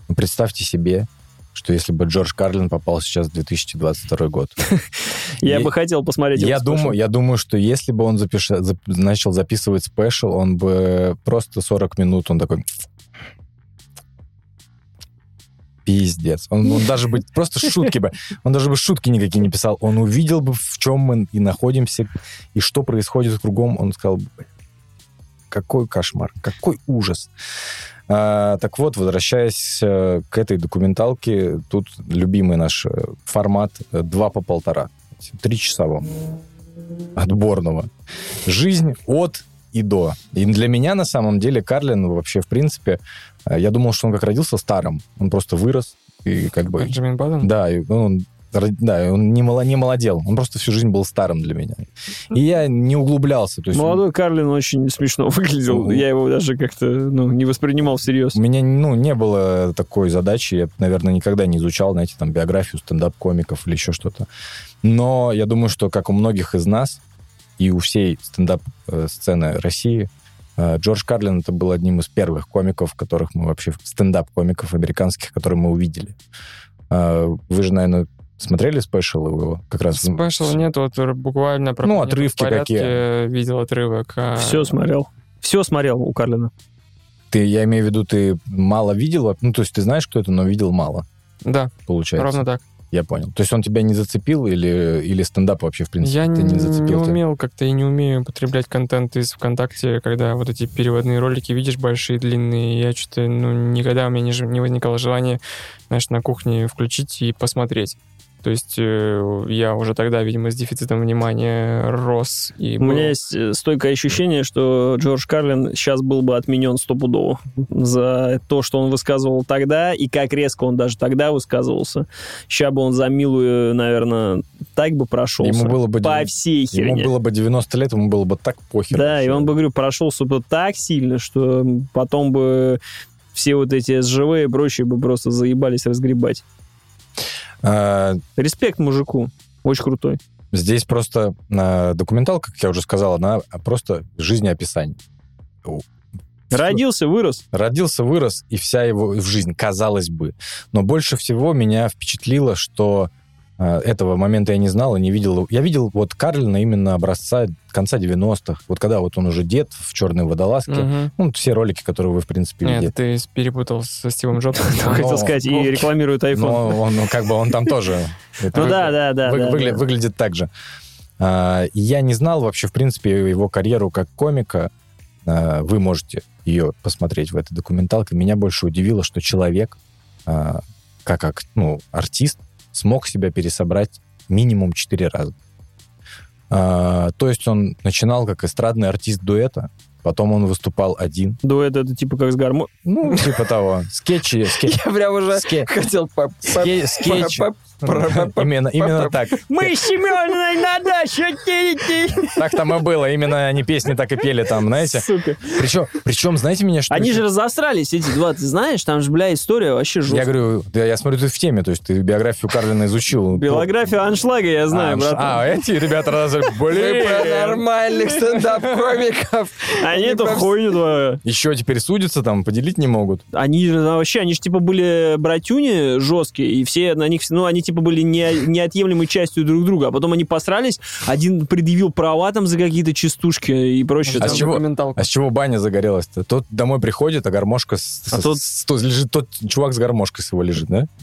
Но представьте себе, что если бы Джордж Карлин попал сейчас в 2022 год. Я бы хотел посмотреть Я думаю, я думаю, что если бы он начал записывать спешл, он бы просто 40 минут, он такой... Пиздец. Он, он даже бы просто шутки бы, он даже бы шутки никакие не писал. Он увидел бы, в чем мы и находимся, и что происходит кругом. Он сказал бы, «Блин, какой кошмар, какой ужас. А, так вот, возвращаясь э, к этой документалке, тут любимый наш э, формат э, 2 по полтора. Тричасового. Отборного. Жизнь от и до. И для меня, на самом деле, Карлин вообще, в принципе, я думал, что он как родился старым. Он просто вырос и как бы... Бенджамин Баттон? Да, и он, да, он не, мало, не молодел. Он просто всю жизнь был старым для меня. И я не углублялся. То есть Молодой Карлин очень смешно выглядел. Ну. Я его даже как-то ну, не воспринимал всерьез. У меня, ну, не было такой задачи. Я, наверное, никогда не изучал, знаете, там, биографию стендап-комиков или еще что-то. Но я думаю, что, как у многих из нас и у всей стендап-сцены России, э, Джордж Карлин это был одним из первых комиков, которых мы вообще, стендап-комиков американских, которые мы увидели. Э, Вы же, наверное, смотрели special его? Как раз Special нет, вот буквально... про Ну, «Планету в отрывки порядке» какие. видел отрывок. а- Все смотрел. Все смотрел у Карлина. ты, я имею в виду, ты мало видел, ну, то есть ты знаешь, кто это, но видел мало, Да, получается. ровно так. Я понял. То есть он тебя не зацепил или, или стендап вообще, в принципе, Я ты не, не зацепил? не тебя? умел как-то и не умею потреблять контент из ВКонтакте, когда вот эти переводные ролики видишь большие, длинные. Я что-то, ну, никогда у меня не, не возникало желания, знаешь, на кухне включить и посмотреть. То есть э, я уже тогда, видимо, с дефицитом внимания рос. И У был- меня есть э, стойкое ощущение, что Джордж Карлин сейчас был бы отменен стопудово за то, что он высказывал тогда, и как резко он даже тогда высказывался. Сейчас бы он за милую, наверное, так бы прошелся. Ему было бы по всей Ему херне. было бы 90 лет, ему было бы так похер. Да, вообще. и он бы, говорю, прошелся бы так сильно, что потом бы все вот эти СЖВ и прочие бы просто заебались разгребать. А, Респект мужику. Очень крутой. здесь просто а, документалка, как я уже сказал, она просто жизнеописание. Родился, вырос. Родился, вырос, и вся его в жизнь, казалось бы. Но больше всего меня впечатлило, что этого момента я не знал и не видел. Я видел вот Карлина именно образца конца 90-х. Вот когда вот он уже дед в черной водолазке. Мгм. Ну, все ролики, которые вы, в принципе, Нет, видели. ты перепутал со Стивом Джобсом. Хотел сказать, и рекламирует iPhone. Он, ну, как бы он там тоже. Ну да, да, да. вы- да, выгля- да. Выглядит так же. А, я не знал вообще, в принципе, его карьеру как комика. А, Вы можете ее посмотреть в этой документалке. Меня больше удивило, что человек, а, как ак- ну, артист, смог себя пересобрать минимум четыре раза. А, То есть он начинал как эстрадный артист дуэта, потом он выступал один. Дуэт это типа как с гармо... Ну, типа того. Скетчи, скетчи. Я прям уже хотел по... ske- скетч. Именно, именно так. Мы с Семеновной на даче. Так там и было. Именно они песни так и пели там, знаете. Сука. Причем, причем, знаете меня, что... Они же разосрались, эти два, ты знаешь? Там же, бля, история вообще Я жесткая. говорю, да, я смотрю, ты в теме, то есть ты биографию Карлина изучил. Биографию аншлага я знаю, брат. А, эти ребята раз... Мы про Блин! нормальных стендап-комиков. Они эту хуйню твою. Еще теперь судятся там, поделить не могут. Они же вообще, они же типа были братюни жесткие, и все на них, ну, они типа были не, неотъемлемой частью друг друга, а потом они посрались, один предъявил права там за какие-то частушки и прочее. А там. с чего? А с чего баня загорелась-то? Тот домой приходит, а гармошка... С, А с- тот- с- тот лежит, тот чувак с гармошкой с его лежит, да?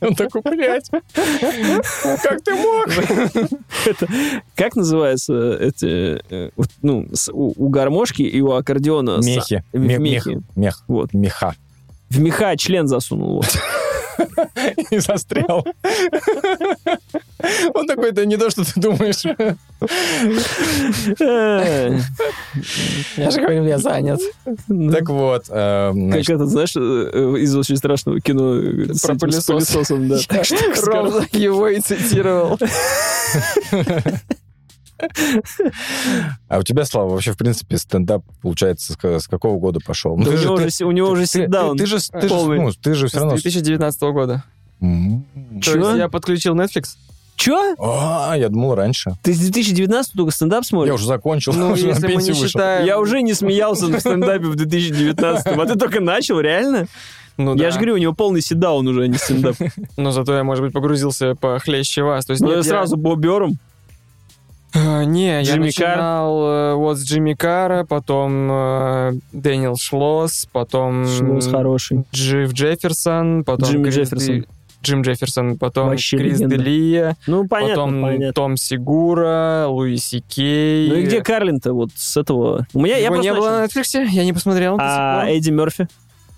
Он такой, блядь, как ты мог? Как называется эти, э, ну, у, у гармошки и у аккордеона? с- Мехи. в Ме- мехи. Мех. Мех. Вот. Меха. В меха член засунул. вот. И застрял. Он такой, это не то, что ты думаешь. Я же говорю, я занят. Так вот, э, Как это, знаешь, э, из очень страшного кино э, Про пылесос. пылесосом, да. Ровно его и цитировал. А у тебя, Слава, вообще, в принципе, стендап, получается, с, ка- с какого года пошел? Ну, Да ты у же- него ты- уже у него уже ты- ситдаун. Ты же, ты же, ну, ты же все С равно... 2019 года. М. То Чё? есть я подключил Netflix. Че? А, я думал раньше. Ты с 2019 только стендап Я смотришь? уже закончил, Ну, уже на если мы не вышел. считаем... Я уже не смеялся в стендапе в 2019 а ты только начал, реально? Ну, Я да. же говорю, у него полный седаун уже, а не стендап. Но зато я, может быть, погрузился похлеще вас. То есть Ну, нет, я я- сразу бобером. Э, Не, я Джимми Карр? начинал э, вот с Джимми Карра, потом э, Дэниел Шлосс, потом Шлосс хороший. Джив Джефферсон, потом Джимми Крис Джефферсон. Джим Джефферсон, потом Вообще Крис легенда. Делия, Ну, понятно, потом понятно. Том Сигура, Луи Си Кей. Ну и где Карлин-то вот с этого? У меня я Его просто не было начал. на Netflix, я не посмотрел. А. Эдди Мерфи?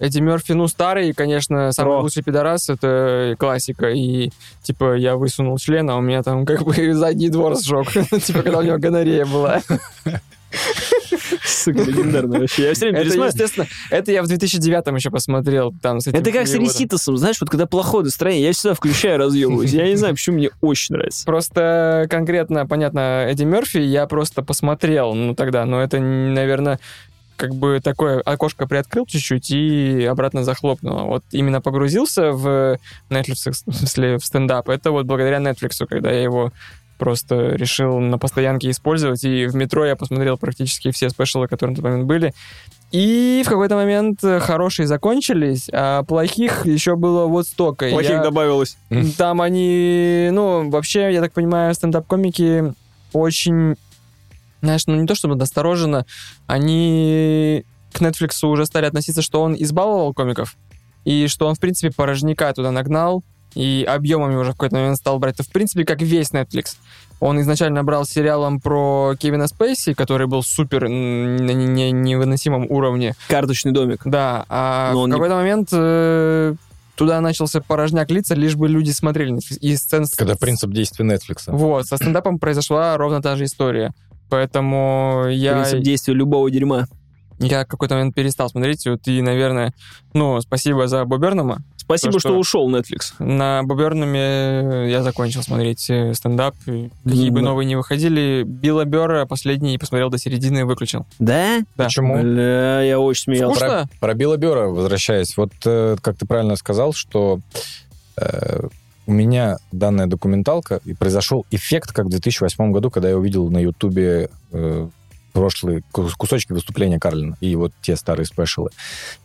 Эдди Мерфи, ну, старый, конечно, самый Про. лучший пидорас, это классика. И, типа, я высунул член, а у меня там как бы задний двор сжег. Типа, когда у него гонорея была. Сука, легендарно вообще. Я все время Это, пересматриваю. естественно, это я в 2009 еще посмотрел. Там, с этим Это как с. Реситосом, знаешь, вот когда плохое настроение, я всегда включаю, разъебываюсь. Я не знаю, почему мне очень нравится. Просто конкретно, понятно, Эдди Мерфи я просто посмотрел, ну, тогда, но это, наверное, как бы такое окошко приоткрыл чуть-чуть и обратно захлопнуло. Вот именно погрузился в Netflix, в смысле, в стендап, это вот благодаря Netflix, когда я его просто решил на постоянке использовать, и в метро я посмотрел практически все спешалы, которые на тот момент были. И в какой-то момент э, хорошие закончились, а плохих еще было вот столько. Плохих Я- добавилось. там они, ну, вообще, я так понимаю, стендап-комики очень, знаешь, ну не то чтобы настороженно, они к Netflix уже стали относиться, что он избаловал комиков, и что он, в принципе, порожняка туда нагнал, и объемами уже в какой-то момент стал брать. Это, в принципе, как весь Netflix. Он изначально брал сериалом про Кевина Спейси, который был супер на не- не- невыносимом уровне. Карточный домик. Да, а Но в он не- какой-то момент э, туда начался порожняк лица, лишь бы люди смотрели. И сцен... Когда принцип действия Netflix. Вот, со стендапом произошла ровно та же история. Поэтому я, Принцип действия любого дерьма. я в какой-то момент перестал смотреть. Вот и, наверное, ну, спасибо за Бобернама. Спасибо, То, что... что- ушел Netflix. На Бобернаме я закончил смотреть э, стендап. Какие бы Да. новые не выходили. Билла Бера последний посмотрел до середины и выключил. Да? Да. Почему? Бля, я очень смеялся. Про, про Билла Бера возвращаясь, вот э, как ты правильно сказал, что э, у меня данная документалка, и произошел эффект, как в 2008 году, когда я увидел на Ютубе э, прошлые кус- кусочки выступления Карлина и вот те старые спешалы.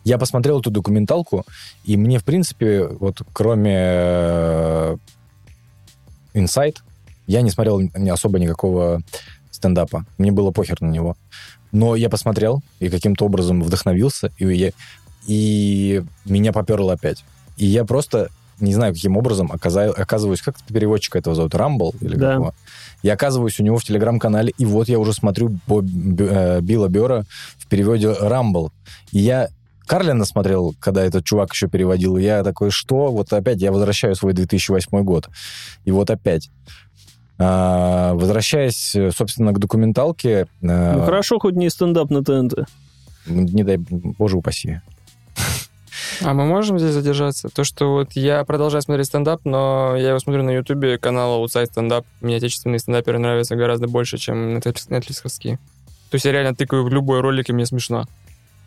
Я посмотрел эту документалку, и мне, в принципе, вот кроме э, я не смотрел особо никакого стендапа. Мне было похер на него. Но я посмотрел и каким-то образом вдохновился, и, я- и меня поперло опять. И я просто не знаю, каким образом оказываюсь, как переводчика этого зовут, Рамбл или Да. какого? Я оказываюсь у него в телеграм-канале, и вот я уже смотрю Бо- Б- э, Билла Бера в переводе Рамбл. И я Карлина смотрел, когда этот чувак еще переводил, и я такой, что? Вот опять я возвращаю свой 2008 год. И вот опять. А, возвращаясь, собственно, к документалке... э, Ну хорошо, хоть не стендап на ТНТ. не дай, боже упаси. А мы можем здесь задержаться? То, что вот я продолжаю смотреть стендап, но я его смотрю на ютубе, канала Outside Stand Up. Мне отечественные стендаперы нравятся гораздо больше, чем нетфликсовские. То есть я реально тыкаю в любой ролик, и мне смешно.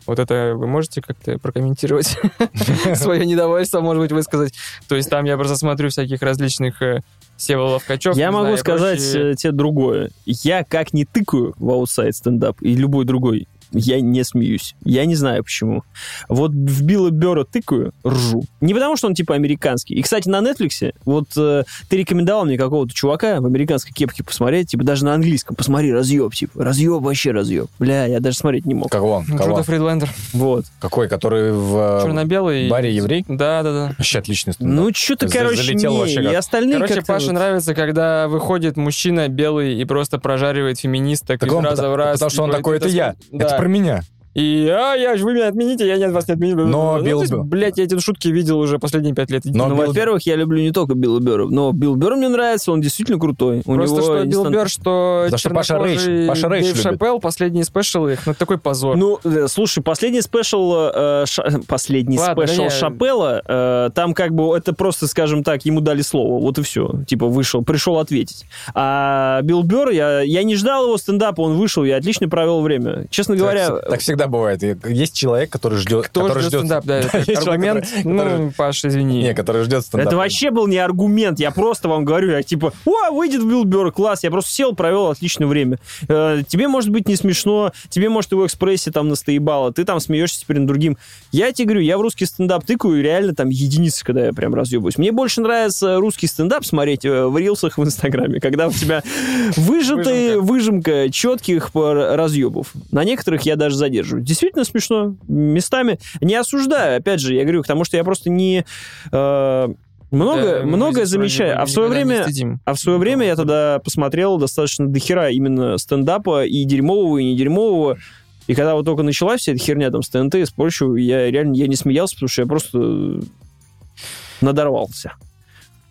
Вот это вы можете как-то прокомментировать? Свое недовольство, может быть, высказать. То есть там я просто смотрю всяких различных э, Сева Ловкачев. Я могу сказать э, тебе другое. Я как не тыкаю в Outside Stand Up и любой другой, я не смеюсь. Я не знаю почему. Вот в Билла Бера тыкаю, ржу. Не потому, что он типа американский. И, кстати, на Netflix, вот э, ты рекомендовал мне какого-то чувака в американской кепке посмотреть, типа даже на английском. Посмотри, разъеб, типа. Разъеб, вообще разъеб. Бля, я даже смотреть не мог. Кого? Ну, Кого? Джуда Фридлендер. Вот. Какой? Который в... э, Черно-белый. баре еврей? Да, да, да. Вообще отличный стендап. Ну, что-то, короче, залетел не. вообще как- И остальные Короче, Паше вот- нравится, когда выходит мужчина белый и просто прожаривает феминисток Так из он раза потому, в раз. потому что он такой, это я. Да. Это про меня. И, а, я, вы меня отмените, я нет, вас не отменю. Но ну, Билл есть, блядь, я эти шутки видел уже последние пять лет. Но Ну, Билл- во-первых, я люблю не только Билла Бера, но Билл Бер мне нравится, он действительно крутой. У Просто него что Билл Бер, что Потому что Паша Рейч- чернокожий Паша Дэйв любит. Шапелл, последние special ы их, ну такой позор. Ну, э, слушай, последний special, э, ша- последний Ладно, special да не- Шапелла, э, там как бы это просто, скажем так, ему дали слово, вот и все. Типа вышел, пришел ответить. А Билл Бер, я, я не ждал его стендапа, он вышел, я отлично провел время. Честно говоря, Так, так всегда всегда бывает. Есть человек, который ждет... Кто который ждет стендап, да, это есть человек, аргумент. который- Ну, который- Паш, извини. Не, который ждет стендап. Это вообще был не аргумент, я просто вам говорю, я типа, о, выйдет Билл Бёрр, класс, я просто сел, провел отличное время. Э, тебе может быть не смешно, тебе может его экспрессия там настоебало, ты там смеешься теперь над другим. Я тебе говорю, я в русский стендап тыкаю, реально там единицы, когда я прям разъебываюсь. Мне больше нравится русский стендап смотреть э, в рилсах в Инстаграме, когда у тебя выжатая выжимка четких пар- разъебов. На некоторых я даже задерживаю. Действительно смешно. Местами не осуждаю, опять же, я говорю, потому что я просто не... э, много, Да, многое замечаю. бы А в свое время... А в свое время я тогда посмотрел достаточно дохера именно стендапа и дерьмового, и не дерьмового. И когда вот только началась вся эта херня там с ТНТ с прочего, я реально я не смеялся, потому что я просто надорвался.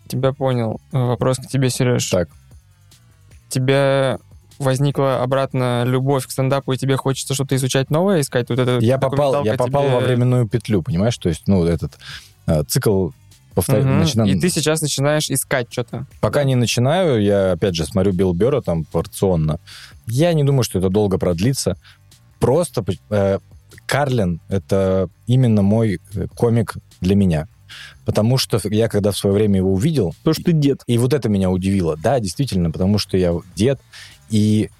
Тебя понял. Вопрос к тебе, Сереж. Так. Тебя возникла обратно любовь к стендапу, и тебе хочется что-то изучать новое, искать вот это... Я попал, я попал во временную петлю, понимаешь? То есть, ну, этот э, цикл повтор... начинам- И ты сейчас начинаешь искать что-то. Пока не начинаю, я, опять же, смотрю Билл Бёрра там порционно. Я не думаю, что это долго продлится. Просто э, Карлин — это именно мой э, комик для меня. Потому что я, когда в свое время его увидел, Потому что ты дед. и вот это меня удивило. Да, действительно, потому что я дед. И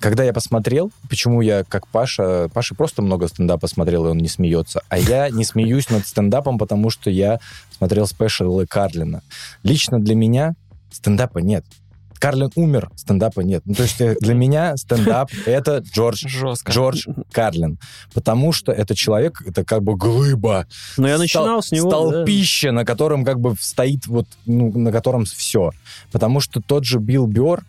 когда я посмотрел, почему я, как Паша, Паша просто много стендапа смотрел, и он не смеется, а я не смеюсь над стендапом, потому что я смотрел спешалы Карлина. Лично для меня стендапа нет. Карлин умер, стендапа нет. Ну, то есть э, для меня стендап — это Джордж Жестко. Джордж Карлин. Потому что это человек, это как бы глыба. Но я Стол- начинал с него. да. Столпище, на котором как бы стоит вот, ну, на котором все. Потому что тот же Билл Бёрр,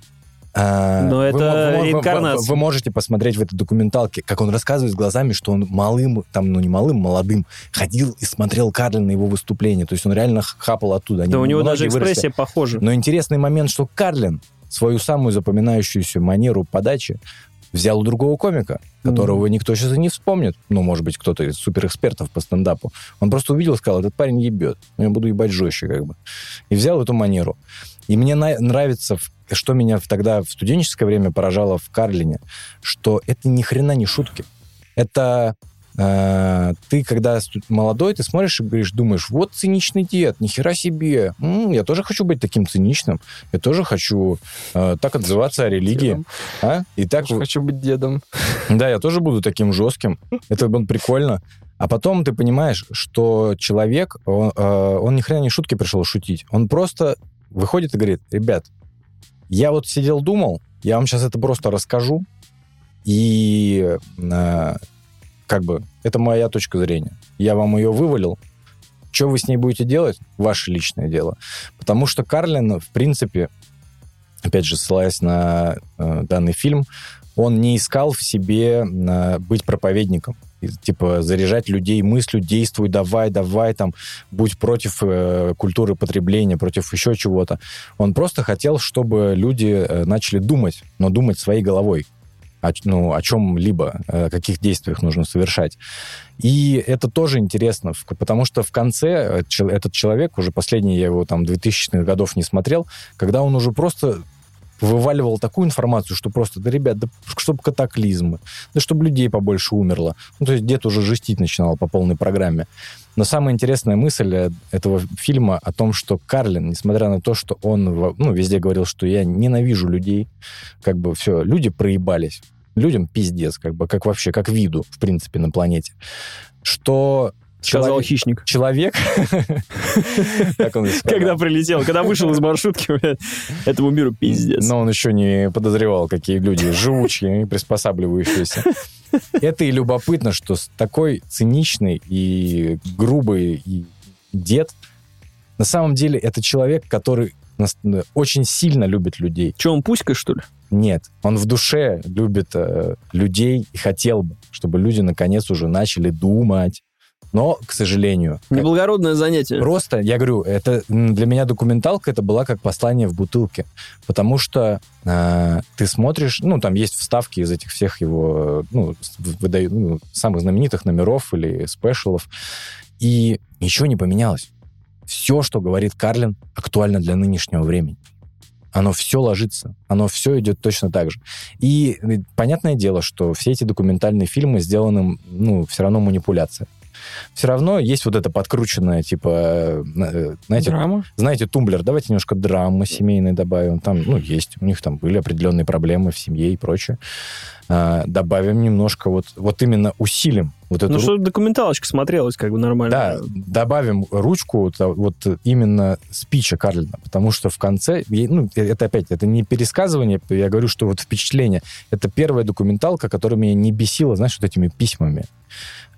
Но вы это вы- вы- реинкарнация. Вы, вы можете посмотреть в этой документалке, как он рассказывает с глазами, что он малым, там, ну не малым, молодым, ходил и смотрел Карлина его выступление. То есть он реально хапал оттуда. Они Да у него даже выросли. экспрессия похожа. Но интересный момент, что Карлин свою самую запоминающуюся манеру подачи взял у другого комика, которого никто сейчас и не вспомнит. Ну, может быть, кто-то из суперэкспертов по стендапу. Он просто увидел и сказал, этот парень ебет. Ну, я буду ебать жестче, как бы. И взял эту манеру. И мне нравится, что меня тогда в студенческое время поражало в Карлине, что это ни хрена не шутки. Это э, ты, когда молодой, ты смотришь и говоришь, думаешь, вот циничный дед, нихера себе. М, я тоже хочу быть таким циничным. Я тоже хочу э, так отзываться о религии. Дедом. А? И так Тоже хочу быть дедом. да, я тоже буду таким жестким. Это будет прикольно. А потом ты понимаешь, что человек, он, э, он ни хрена не шутки пришел шутить. Он просто выходит и говорит, ребят, я вот сидел, думал, я вам сейчас это просто расскажу, и э, как бы это моя точка зрения. Я вам ее вывалил. Что вы с ней будете делать? Ваше личное дело. Потому что Карлин, в принципе, опять же, ссылаясь на э, данный фильм, он не искал в себе э, быть проповедником. Типа заряжать людей мыслью, действуй, давай, давай, там, будь против э, культуры потребления, против еще чего-то. Он просто хотел, чтобы люди э, начали думать, но думать своей головой о, ну, о чем-либо, о каких действиях нужно совершать. И это тоже интересно, потому что в конце э, этот человек, уже последний, я его там 2000-х годов не смотрел, когда он уже просто вываливал такую информацию, что просто, да, ребят, да чтобы катаклизмы, да чтобы людей побольше умерло. Ну, то есть дед уже жестить начинал по полной программе. Но самая интересная мысль э, этого фильма о том, что Карлин, несмотря на то, что он ну, везде говорил, что я ненавижу людей, как бы все, люди проебались. Людям пиздец, как бы, как вообще, как виду, в принципе, на планете. Что Сказал человек- хищник. человек... Когда прилетел, когда вышел из маршрутки, этому миру пиздец. Но он еще не подозревал, какие люди живучие и приспосабливающиеся. Это и любопытно, что такой циничный и грубый и дед, на самом деле это человек, который нас- очень сильно любит людей. Че, он пуськой, что ли? Нет, он в душе любит э, людей и хотел бы, чтобы люди наконец уже начали думать. Но, к сожалению, как- Неблагородное занятие. Просто, я говорю, это для меня документалка это была как послание в бутылке, потому что э, ты смотришь, ну там есть вставки из этих всех его, ну, выдаю- ну, самых знаменитых номеров или спешалов, и ничего не поменялось. Все, что говорит Карлин, актуально для нынешнего времени. оно все ложится, оно все идет точно так же. И понятное дело, что все эти документальные фильмы сделаны, ну, все равно манипуляция все равно есть вот это подкрученное, типа, э, э, знаете, Драма? знаете, тумблер, давайте немножко драмы семейной добавим. Там, ну, есть, у них там были определенные проблемы в семье и прочее. А, добавим немножко, вот, вот именно усилим вот эту... Ну, что документалочка смотрелась как бы нормально. Да, добавим ручку вот, а, вот именно спича Карлина, потому что в конце, ну, это опять, это не пересказывание, я говорю, что вот впечатление. Это первая документалка, которая меня не бесила, знаешь, вот этими письмами.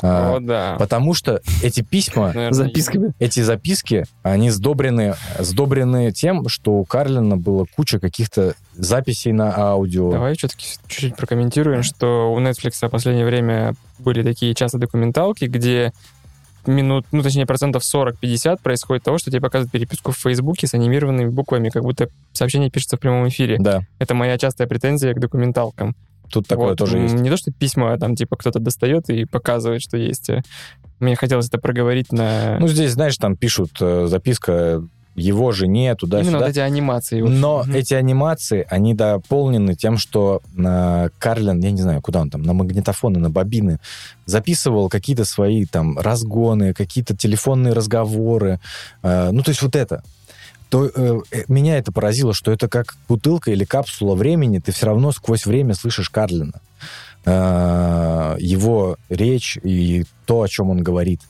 А, О, да. Потому что эти письма, Наверное, записками, эти записки, они сдобрены, сдобрены тем, что у Карлина было куча каких-то записей на аудио. Давай все-таки чуть-чуть прокомментируем, что у Netflix в последнее время были такие часто документалки, где минут, ну, точнее, процентов 40-50 происходит того, что тебе показывают переписку в Фейсбуке с анимированными буквами, как будто сообщение пишется в прямом эфире. Да. Это моя частая претензия к документалкам. Тут такое Вот, тоже есть. Не то, что письма там, типа, кто-то достает и показывает, что есть. э, Мне хотелось это проговорить на... Ну, здесь, знаешь, там пишут э, записка его жене, Именно туда-сюда. вот эти анимации. вот. Но Мгм. эти анимации, они дополнены тем, что э, Карлин, я не знаю, куда он там, на магнитофоны, на бобины, записывал какие-то свои там разгоны, какие-то телефонные разговоры. Э, ну, то есть вот это. То э, э, меня это поразило, что это как бутылка или капсула времени, ты все равно сквозь время слышишь Карлина. Э, его речь и то, о чем он говорит.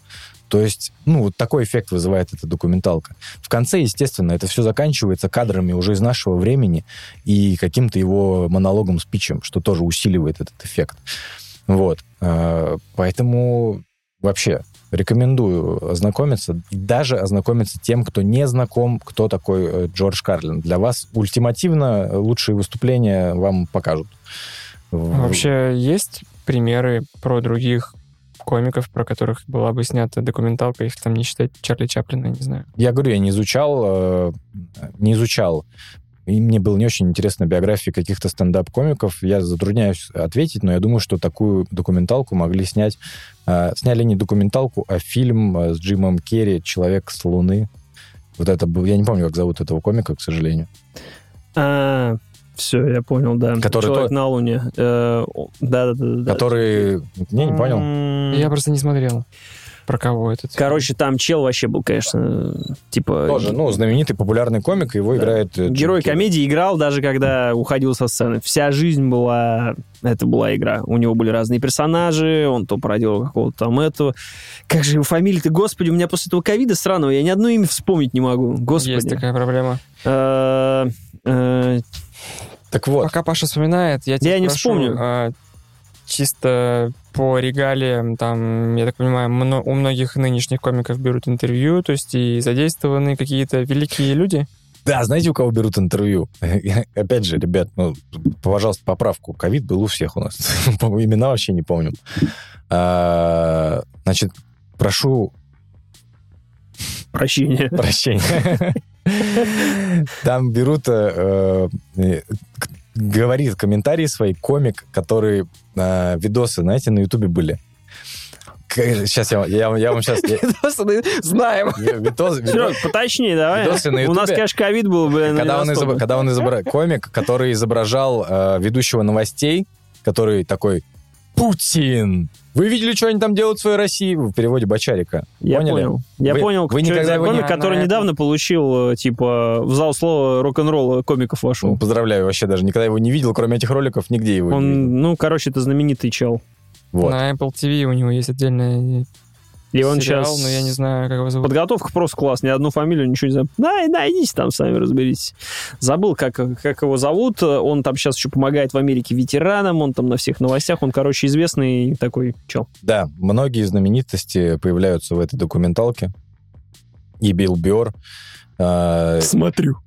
То есть, ну, вот такой эффект вызывает эта документалка. В конце, естественно, это все заканчивается кадрами уже из нашего времени и каким-то его монологом, спичем, что тоже усиливает этот эффект. Вот. Э, Поэтому вообще рекомендую ознакомиться, даже ознакомиться тем, кто не знаком, кто такой э, Джордж Карлин. Для вас ультимативно лучшие выступления вам покажут. Вообще есть примеры про других комиков, про которых была бы снята документалка, если там не считать Чарли Чаплина, не знаю. Я говорю, я не изучал, э, не изучал. И мне было не очень интересно биографии каких-то стендап-комиков. Я затрудняюсь ответить, но я думаю, что такую документалку могли снять. э, Сняли не документалку, а фильм э, с Джимом Керри «Человек с Луны». Вот это был... Я не помню, как зовут этого комика, к сожалению. А, все, я понял, да. Который Человек то- на Луне. Э, о, Да-да-да. Который... Не, не понял. М, Я просто не смотрел. Про кого этот? Короче, там чел вообще был, конечно, типа... Тоже, ну, знаменитый популярный комик, его Да. играет... э, Джим Герой Керри. комедии играл даже когда уходил со сцены. Вся жизнь была... Это была игра. У него были разные персонажи, он то проделал какого-то там этого. Как же его фамилия-то, господи, у меня после этого ковида сраного, я ни одно имя вспомнить не могу. Господи. Есть такая проблема. Э, э, Так вот, Пока Паша вспоминает, я тебя Я не вспомню. Чисто по регалиям, там, я так понимаю, у многих нынешних комиков берут интервью, то есть и задействованы какие-то великие люди. Да, знаете, у кого берут интервью? Опять же, ребят, ну, пожалуйста, поправку. Ковид был у всех у нас. Имена вообще не помню. А, Значит, прошу прощения. прощения. Там берут, э, э, говорит комментарии свои комик, который э, видосы, знаете, на Ютубе были. Сейчас я, я, я вам сейчас... Знаем. Видос, Серег, поточнее давай. Видосы на У нас, конечно, ковид был, блин, на когда он, изобра- когда он изобра- комик, который изображал э, ведущего новостей, который такой Путин. Вы видели, что они там делают в своей России? В переводе Бочарика. Я Поняли? понял. Я Вы- понял, вы что никогда это его не- комик, который недавно получил, э, типа, в зал слова рок-н-ролла комиков Ну, вошел. поздравляю, вообще даже никогда его не видел, кроме этих роликов, нигде его не видел. Он, ну, короче, это знаменитый чел. Вот. На Apple TV у него есть отдельный И он сериал, сейчас... но я не знаю, как его зовут. Подготовка просто класс, ни одну фамилию, ничего не знаю. Да, найдите там, сами разберитесь. Забыл, как, как его зовут. Он там сейчас еще помогает в Америке ветеранам, он там на всех новостях. Он, короче, известный такой чел. Да, многие знаменитости появляются в этой документалке. И Билл Бёрр. э, Смотрю.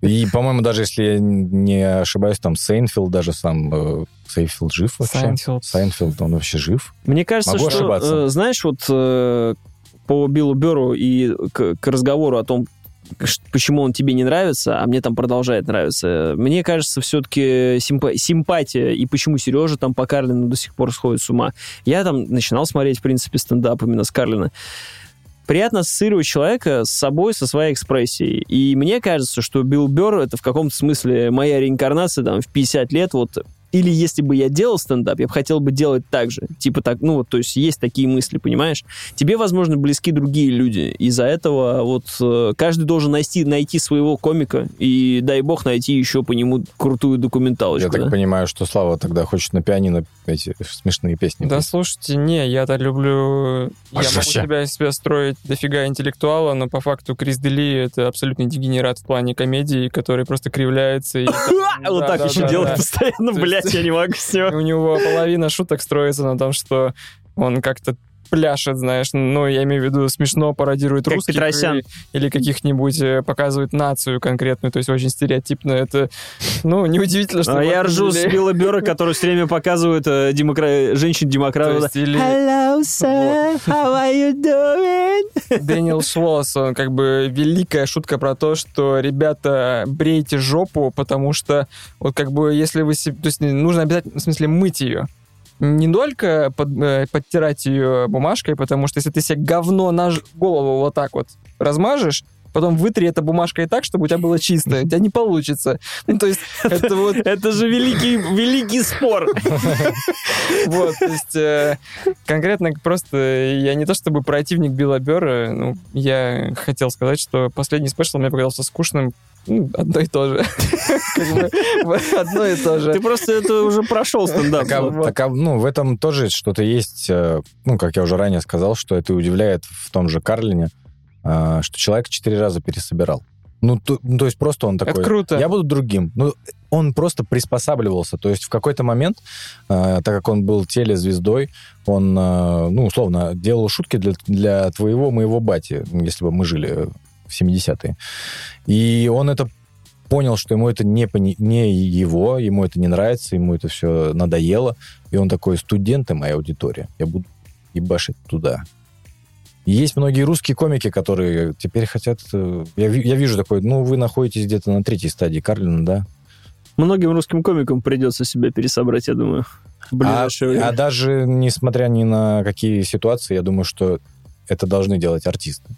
И, по-моему, даже если я не ошибаюсь, там Сайнфелд даже сам... э, Сайнфелд жив вообще? Сайнфелд. Сайнфелд, он вообще жив? Мне кажется, Могу что, ошибаться. э, знаешь, вот э, по Биллу Беру и к, к разговору о том, почему он тебе не нравится, а мне там продолжает нравиться. Мне кажется, все-таки симпатия и почему Сережа там по Карлину до сих пор сходит с ума. Я там начинал смотреть, в принципе, стендап именно с Карлина. Приятно ассоциировать человека с собой, со своей экспрессией. И мне кажется, что Билл Берр это в каком-то смысле моя реинкарнация там в 50 лет вот или если бы я делал стендап, я бы хотел бы делать так же. Типа так, ну вот, то есть есть такие мысли, понимаешь? Тебе, возможно, близки другие люди. Из-за этого вот э, каждый должен найти, найти своего комика и, дай бог, найти еще по нему крутую документалочку. Я так да? понимаю, что Слава тогда хочет на пианино эти смешные песни. Да, петь. слушайте, не, я-то люблю... Я могу Вообще. себя, из себя строить дофига интеллектуала, но по факту Крис Дели — это абсолютный дегенерат в плане комедии, который просто кривляется. и Вот так еще да. постоянно, То блядь, я не могу все. У него половина шуток строится на том, что он как-то пляшет, знаешь, ну, я имею в виду, смешно пародирует Как русских Петросян. или каких-нибудь э, показывает нацию конкретную, то есть очень стереотипно. Это, ну, неудивительно, что... А я ржу с Билла который все время показывает э, демокра- То женщин-демократов. или Hello, sir, how are you doing? Дэниел Шлосс, он как бы великая шутка про то, что, ребята, брейте жопу, потому что вот как бы если вы... То есть нужно обязательно, в смысле, мыть ее. Не только под- э, подтирать ее бумажкой, потому что если ты себе говно на голову вот так вот размажешь, потом вытри это бумажкой так, чтобы у тебя было чистое. У тебя не получится. Ну, то есть это вот Это же великий, великий спор. Вот, то есть э, конкретно просто я не то чтобы противник Билла Бёрра, ну, я хотел сказать, что последний спешл мне показался скучным, ну, одно и то же. Как бы, вот Одно и то Ты же. просто это уже прошел стендап. Так, а- Вот. так, а, ну, в этом тоже что-то есть, э, ну, как я уже ранее сказал, что это удивляет в том же Карлине, э, что человек четыре раза пересобирал. Ну, то, ну, то есть просто он такой... Это круто. Я буду другим. Ну, он просто приспосабливался. То есть в какой-то момент, э, так как он был телезвездой, он, э, ну, условно, делал шутки для, для твоего, моего бати, если бы мы жили в 70-е. И он это понял, что ему это не, не его, ему это не нравится, ему это все надоело. И он такой, студенты, моя аудитория, я буду ебашить туда. Есть многие русские комики, которые теперь хотят... э, Я, я вижу такой, ну, вы находитесь где-то на третьей стадии Карлина, да? Многим русским комикам придется себя пересобрать, я думаю, А, время. а даже несмотря ни на какие ситуации, я думаю, что это должны делать артисты.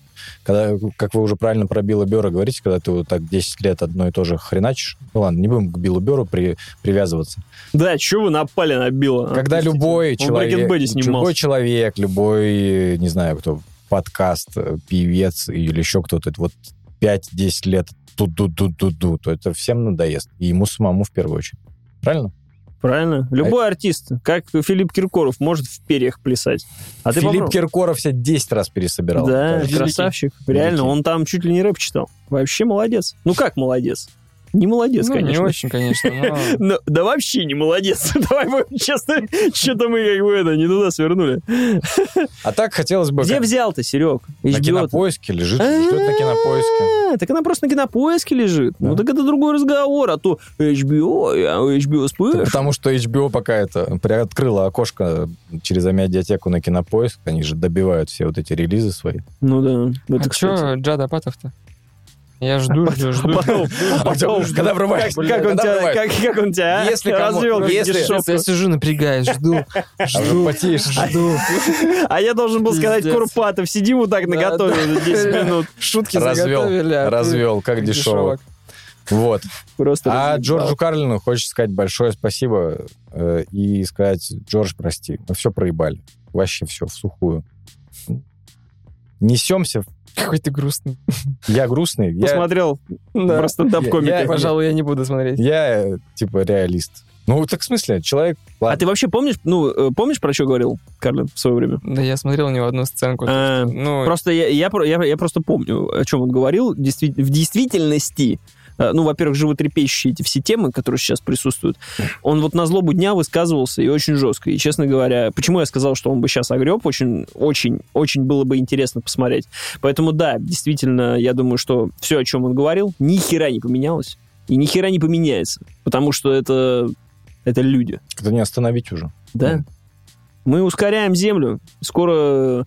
Когда, как вы уже правильно про Билла Бера говорите, когда ты вот так 10 лет одно и то же хреначишь, ну ладно, не будем к Биллу Беру при, привязываться. Да, что вы напали на Билла? Когда Отпустите. любой человек, любой человек, любой, не знаю, кто, подкаст, э, певец или еще кто-то, вот 5-10 лет тут-тут-тут-тут-тут, то это всем надоест. И ему самому в первую очередь. Правильно? Правильно. Любой артист, как Филипп Киркоров, может в перьях плясать. А ты Филипп попробуй. Киркоров себя 10 раз пересобирал. Да, красавчик. Реально, Великий. он там чуть ли не рэп читал. Вообще молодец. Ну как молодец? Не молодец, Ну, не конечно. очень, конечно, но... Ну, да вообще не молодец. Давай будем честно, что-то мы как бы это, не туда свернули. А так хотелось бы... Где как- взял-то, Серег? На кинопоиске лежит, ждет на кинопоиске. А, Так она просто на кинопоиске лежит. Да. Ну так это другой разговор, а то HBO, а HBO Special. Потому что HBO пока это приоткрыла окошко через медиатеку на кинопоиск, они же добивают все вот эти релизы свои. Ну да. Это, А кстати. что Джад Апатов-то? Я жду, жду, жду. Потом, А когда врываешь? как, он тебя, как, он тебя а? Если развел, если-. Я сижу, напрягаюсь, жду, А жду, потеешь. жду. А я должен был сказать. Курпатов, сидим вот так наготове да. за 10 минут. Шутки Развел, а развел, как дешевок. Вот. Просто А. Джорджу Карлину хочется сказать большое спасибо э, и сказать, Джордж, прости, мы все проебали. Вообще все, в сухую. Несемся. Какой ты грустный. Я грустный. Я, посмотрел Да. стендап-комика. Я- Пожалуй, я не буду смотреть. я, типа, реалист. Ну, так в смысле, человек... А ладно, ты вообще помнишь, ну, э, помнишь, про что говорил Карлин в свое время? Да я смотрел у него одну сценку. А, Ну, Просто я, я, я, я просто помню, о чем он говорил. Действи- в действительности, ну, во-первых, животрепещущие эти все темы, которые сейчас присутствуют, он вот на злобу дня высказывался и очень жестко. И, честно говоря, почему я сказал, что он бы сейчас огреб, очень, очень, очень было бы интересно посмотреть. Поэтому, да, действительно, я думаю, что все, о чем он говорил, ни хера не поменялось. И ни хера не поменяется. Потому что это, это люди. это не остановить уже. Да. Мы ускоряем Землю. Скоро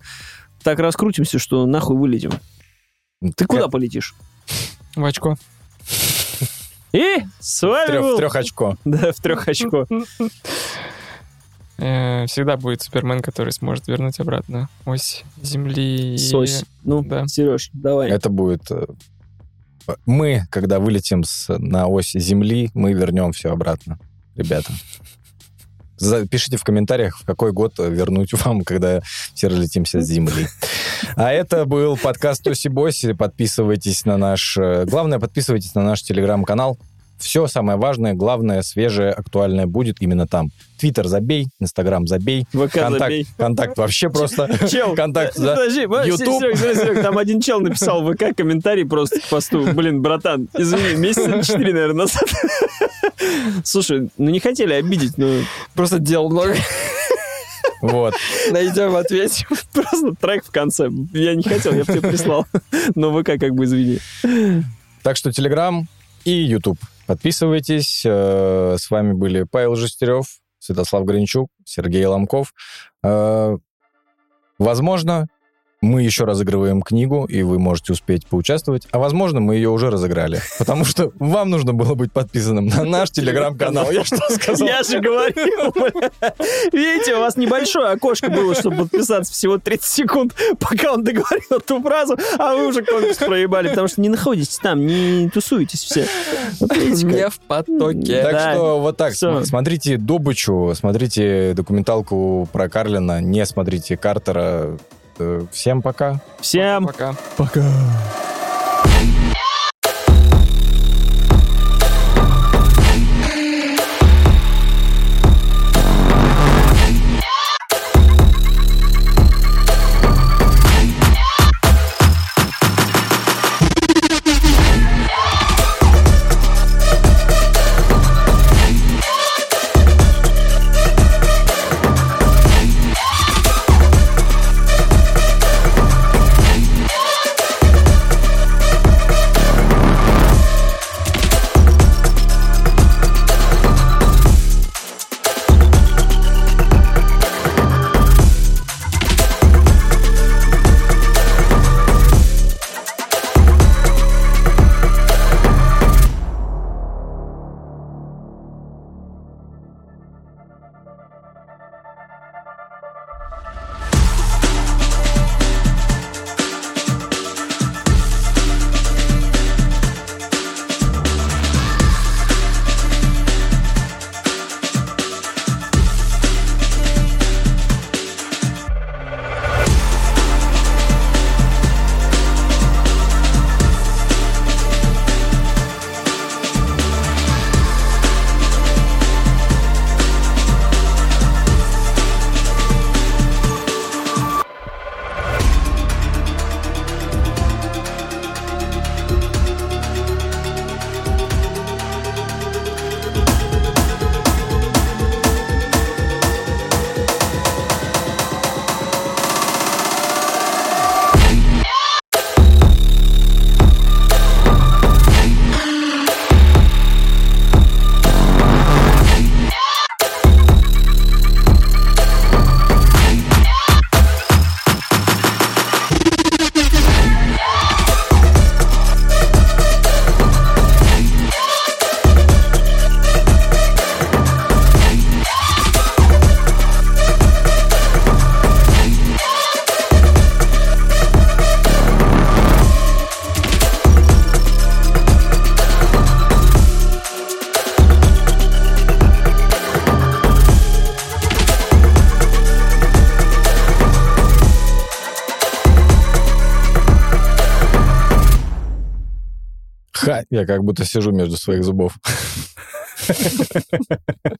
так раскрутимся, что нахуй вылетим. Ты куда полетишь? в очко. И с В вами трех, был... в трех очко. Да, в трех очко. Э, Всегда будет Супермен, который сможет вернуть обратно ось Земли. Сось. Ну, Да. Сереж, давай. Это будет... э, Мы, когда вылетим с, на ось Земли, мы вернем все обратно, ребята. Пишите в комментариях, в какой год вернуть вам, когда все разлетимся с Земли. А это был подкаст Тоси Боси. Подписывайтесь на наш... э, Главное, подписывайтесь на наш телеграм-канал. Все самое важное, главное, свежее, актуальное будет именно там. Твиттер забей, Инстаграм забей, ВК контакт, забей. контакт вообще просто... Чел, Контакт, да. подожди, ба- YouTube. Серег, Серег, Серег, там один чел написал в ВК комментарий просто к посту. Блин, братан, извини, месяца четыре, наверное, назад. Слушай, ну не хотели обидеть, ну Просто дел много. Вот. Найдем, ответим. просто трек в конце. Я не хотел, я бы тебе прислал. Но ВК как бы извини. Так что Телеграм и YouTube. Подписывайтесь. Э, С вами были Павел Жестерев, Святослав Гринчук, Сергей Ломков. Э, Возможно, мы еще разыгрываем книгу, и вы можете успеть поучаствовать. А возможно, мы ее уже разыграли. Потому что вам нужно было быть подписанным на наш телеграм-канал. Я что сказал? Я же говорил. Видите, у вас небольшое окошко было, чтобы подписаться всего 30 секунд, пока он договорил эту фразу, а вы уже конкурс проебали, потому что не находитесь там, не тусуетесь все. Вот видите, как. Не в потоке. Так Да. что вот так, смотрите Добычу, смотрите документалку про Карлина, не смотрите Картера. Всем пока. Всем Пока. пока. Ха, я как будто сижу между своих зубов.